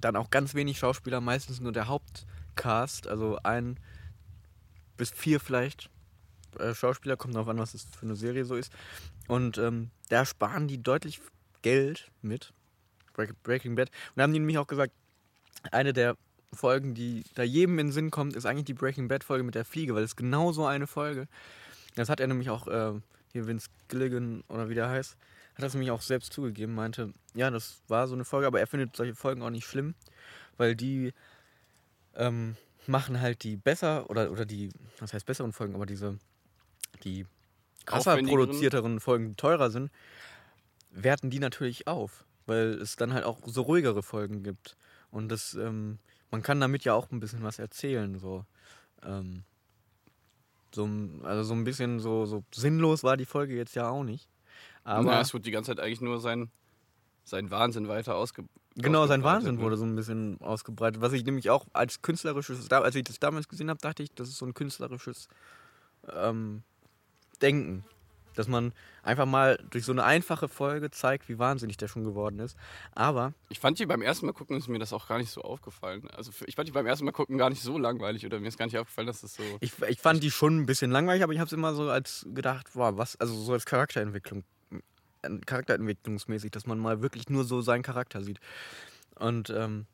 B: Dann auch ganz wenig Schauspieler, meistens nur der Hauptcast, also ein bis vier vielleicht äh, Schauspieler, kommt darauf an, was es für eine Serie so ist. Und ähm, da sparen die deutlich Geld mit. Break- Breaking Bad. Und da haben die nämlich auch gesagt, eine der Folgen, die da jedem in den Sinn kommt, ist eigentlich die Breaking Bad Folge mit der Fliege, weil es genau so eine Folge. Das hat er nämlich auch, äh, hier Vince Gilligan oder wie der heißt, hat das nämlich auch selbst zugegeben, meinte, ja, das war so eine Folge, aber er findet solche Folgen auch nicht schlimm, weil die ähm, machen halt die besser oder, oder die, was heißt besseren Folgen, aber diese, die krasser produzierteren Folgen, die teurer sind, werten die natürlich auf, weil es dann halt auch so ruhigere Folgen gibt. Und das, ähm, man kann damit ja auch ein bisschen was erzählen, so. Ähm, so also so ein bisschen so, so sinnlos war die Folge jetzt ja auch nicht. Aber
C: ja, es wird die ganze Zeit eigentlich nur sein, sein Wahnsinn weiter ausge
B: Genau, sein Wahnsinn
C: ne?
B: wurde so ein bisschen ausgebreitet. Was ich nämlich auch als künstlerisches, als ich das damals gesehen habe, dachte ich, das ist so ein künstlerisches ähm, Denken. Dass man einfach mal durch so eine einfache Folge zeigt, wie wahnsinnig der schon geworden ist. Aber,
C: Ich fand die beim ersten Mal gucken, ist mir das auch gar nicht so aufgefallen. Also ich fand die beim ersten Mal gucken gar nicht so langweilig oder mir ist gar nicht aufgefallen, dass das so.
B: ich, ich fand die schon ein bisschen langweilig, aber ich habe es immer so als gedacht, boah, was, also so als Charakterentwicklung, äh, charakterentwicklungsmäßig, dass man mal wirklich nur so seinen Charakter sieht. Und ähm,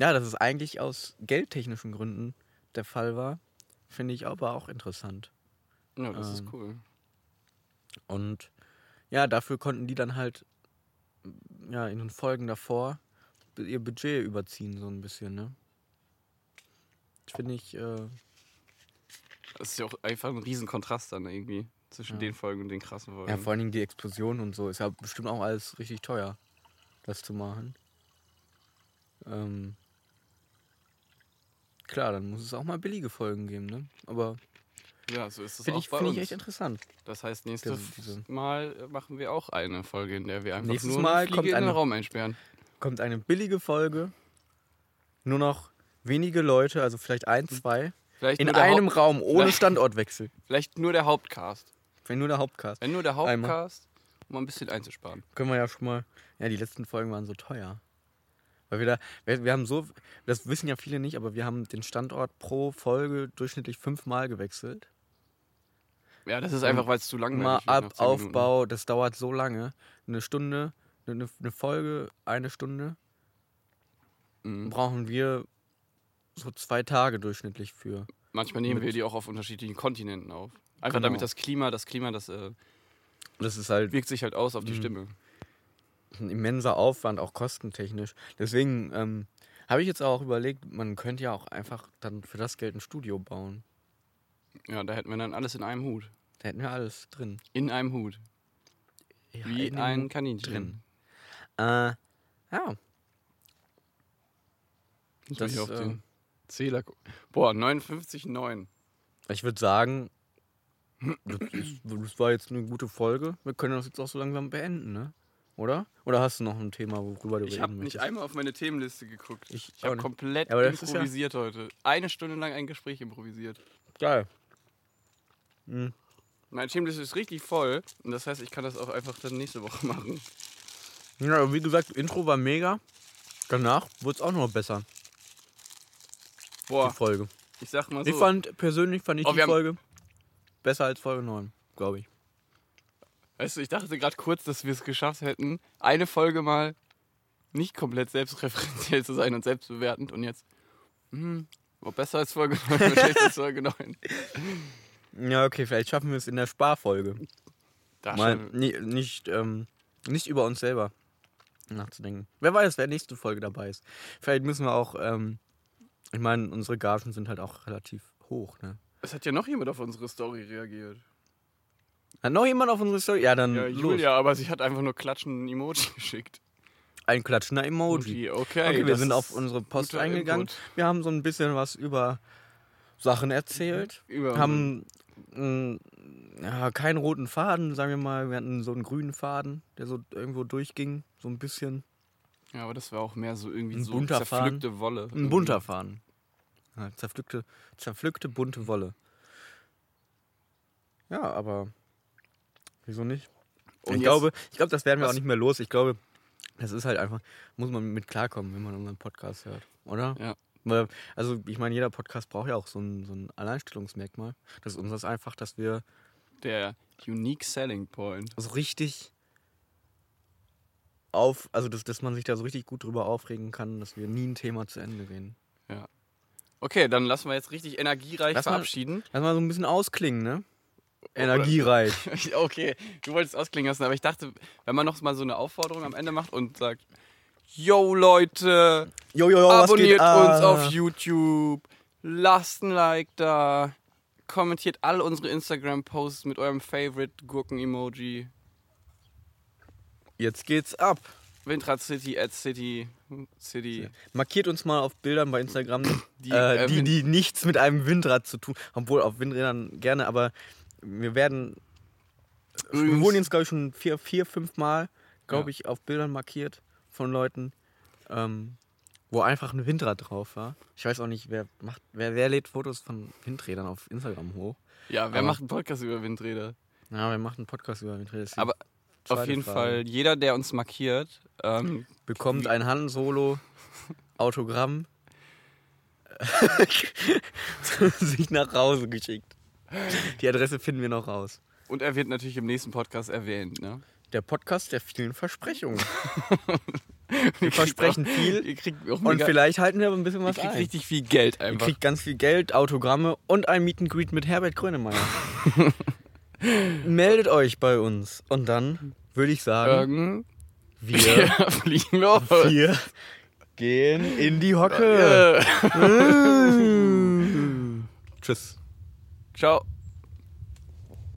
B: ja, dass es eigentlich aus geldtechnischen Gründen der Fall war, finde ich aber auch interessant.
C: Ja, das ist
B: Ähm,
C: cool.
B: Und ja, dafür konnten die dann halt ja, in den Folgen davor ihr Budget überziehen, so ein bisschen, ne? Das finde ich, äh,
C: Das ist ja auch einfach ein riesen Kontrast dann irgendwie zwischen
B: Ja.
C: den Folgen und den krassen Folgen.
B: ja, vor allen Dingen die Explosion und so ist ja bestimmt auch alles richtig teuer, das zu machen. Ähm, klar, dann muss es auch mal billige Folgen geben, ne? Aber
C: Ja, so ist es
B: finde
C: auch
B: ich,
C: uns.
B: ich echt interessant.
C: das heißt, nächstes
B: Diese- diese-
C: Mal machen wir auch eine Folge, in der wir einfach
B: Nächstes
C: nur
B: Mal
C: eine
B: kommt
C: in den
B: eine-
C: Raum einsperren.
B: Kommt eine billige Folge, nur noch wenige Leute, also vielleicht ein, zwei,
C: Vielleicht,
B: in einem
C: Haupt,
B: Raum ohne Standortwechsel.
C: vielleicht nur der Hauptcast.
B: Wenn nur der Hauptcast.
C: Wenn nur der. Hauptcast, um ein bisschen einzusparen.
B: Können wir ja schon mal. Ja, die letzten Folgen waren so teuer. Weil wir da. Wir, wir haben so. Das wissen ja viele nicht, aber wir haben den Standort pro Folge durchschnittlich fünfmal gewechselt.
C: Ja, das ist einfach, weil es zu langweilig
B: Mal
C: wird nach
B: ab,
C: 10 Minuten.
B: Aufbau, das dauert so lange. Eine Stunde, eine, eine Folge, eine Stunde,
C: Mhm.
B: brauchen wir so zwei Tage durchschnittlich für.
C: Manchmal nehmen wir die auch auf unterschiedlichen Kontinenten auf. Einfach
B: Genau.
C: damit das Klima, das Klima, das äh,
B: Das ist halt
C: wirkt sich halt aus auf die
B: Mhm.
C: Stimme.
B: ein immenser Aufwand, auch kostentechnisch. Deswegen ähm, habe ich jetzt auch überlegt, man könnte ja auch einfach dann für das Geld ein Studio bauen.
C: Ja, da hätten wir dann alles in einem Hut.
B: Da hätten wir alles drin.
C: In einem Hut.
B: Ja,
C: Wie ein
B: Hut
C: Kaninchen.
B: drin. Äh, ja,
C: Muss
B: Das,
C: ich auf
B: äh,
C: den Zähler. Boah, 59,9.
B: ich würde sagen, das, ist, das war jetzt eine gute Folge. Wir können das jetzt auch so langsam beenden, ne? Oder? Oder hast du noch ein Thema, worüber du
C: Ich
B: reden
C: habe nicht einmal auf meine Themenliste geguckt.
B: Ich
C: Ich habe komplett
B: Ja, ist ja-
C: improvisiert heute. Eine Stunde lang ein Gespräch improvisiert.
B: Geil. Hm.
C: Meine Themenliste ist richtig voll. Und das heißt, ich kann das auch einfach dann nächste Woche machen.
B: Ja, wie gesagt, Intro war mega. Danach wurde es auch noch besser,
C: Boah,
B: die Folge.
C: ich sag mal so.
B: Ich fand, persönlich fand ich
C: Oh,
B: die Folge besser als Folge 9, glaube ich.
C: Weißt du, ich dachte gerade kurz, dass wir es geschafft hätten, eine Folge mal nicht komplett selbstreferenziell zu sein und selbstbewertend und jetzt, hm, war besser als Folge 9, war schlechter als Folge 9.
B: Ja, okay, vielleicht schaffen wir es in der Sparfolge.
C: Da
B: mal nie, nicht, ähm, nicht über uns selber nachzudenken. Wer weiß, wer nächste Folge dabei ist. Vielleicht müssen wir auch, ähm, ich meine, unsere Gagen sind halt auch relativ hoch, ne?
C: Es hat ja noch jemand auf unsere Story reagiert.
B: Hat noch jemand auf unsere Story? Ja, dann
C: Ja,
B: los.
C: Julia, aber sie hat einfach nur klatschenden Emoji geschickt.
B: Ein klatschender Emoji.
C: Okay,
B: Okay, wir sind auf unsere Post eingegangen.
C: Input.
B: Wir haben so ein bisschen was über Sachen erzählt.
C: Über-
B: haben mh, ja, keinen roten Faden, sagen wir mal. Wir hatten so einen grünen Faden, der so irgendwo durchging. So ein bisschen.
C: Ja, aber das war auch mehr so irgendwie
B: Ein
C: so
B: bunter
C: zerpflückte Wolle.
B: Ein bunter Faden. Ja, zerpflückte, zerpflückte bunte Wolle. Ja, aber wieso nicht?
C: Und
B: ich, glaube, ich glaube, das werden wir auch nicht mehr los. Ich glaube, das ist halt einfach, muss man mit klarkommen, wenn man unseren Podcast hört, oder?
C: Ja.
B: Also ich meine, jeder Podcast braucht ja auch so ein, so ein Alleinstellungsmerkmal. Das ist unseres einfach, dass wir
C: Der Unique Selling Point.
B: so richtig auf, also dass, dass man sich da so richtig gut drüber aufregen kann, dass wir nie ein Thema zu Ende reden.
C: Okay, dann lassen wir jetzt richtig energiereich
B: Lass mal-
C: verabschieden.
B: Lass mal so ein bisschen ausklingen, ne? Energiereich.
C: okay, du wolltest ausklingen lassen, aber ich dachte, wenn man noch mal so eine Aufforderung am Ende macht und sagt, Yo Leute,
B: jo, jo, was
C: abonniert uns auf YouTube, lasst ein Like da, kommentiert all unsere Instagram-Posts mit eurem Favorite Gurken-Emoji.
B: Jetzt geht's ab.
C: Windrad City, at City, City.
B: Markiert uns mal auf Bildern bei Instagram, die, äh,
C: äh,
B: die, die nichts mit einem Windrad zu tun Obwohl auf Windrädern gerne, aber wir werden. wir
C: Übrigens-
B: wurden jetzt, glaube ich, schon vier, vier fünf Mal, glaube
C: Ja.
B: ich, auf Bildern markiert von Leuten, ähm, wo einfach ein Windrad drauf war. Ich weiß auch nicht, wer macht, wer, wer lädt Fotos von Windrädern auf Instagram hoch.
C: Ja, wer
B: Aber-
C: macht einen Podcast über Windräder?
B: Ja, wer macht einen Podcast über Windräder?
C: Aber Auf jeden
B: Frage.
C: Fall, jeder, der uns markiert, ähm,
B: bekommt ein Han Solo Autogramm sich nach Hause geschickt. Die Adresse finden wir noch raus.
C: und er wird natürlich im nächsten Podcast erwähnt. Ne?
B: Der Podcast der vielen Versprechungen. Wir versprechen
C: Auch,
B: viel
C: ihr kriegt auch
B: und
C: mega,
B: vielleicht halten wir aber ein bisschen
C: ihr
B: was
C: kriegt
B: ein.
C: richtig viel Geld
B: Ihr
C: einfach.
B: kriegt ganz viel Geld, Autogramme und ein Meet and Greet mit Herbert Grönemeyer. Meldet euch bei uns und dann würde ich sagen,
C: Irgend-
B: wir,
C: Wir fliegen los.
B: wir gehen in die Hocke. Tschüss.
C: Ciao.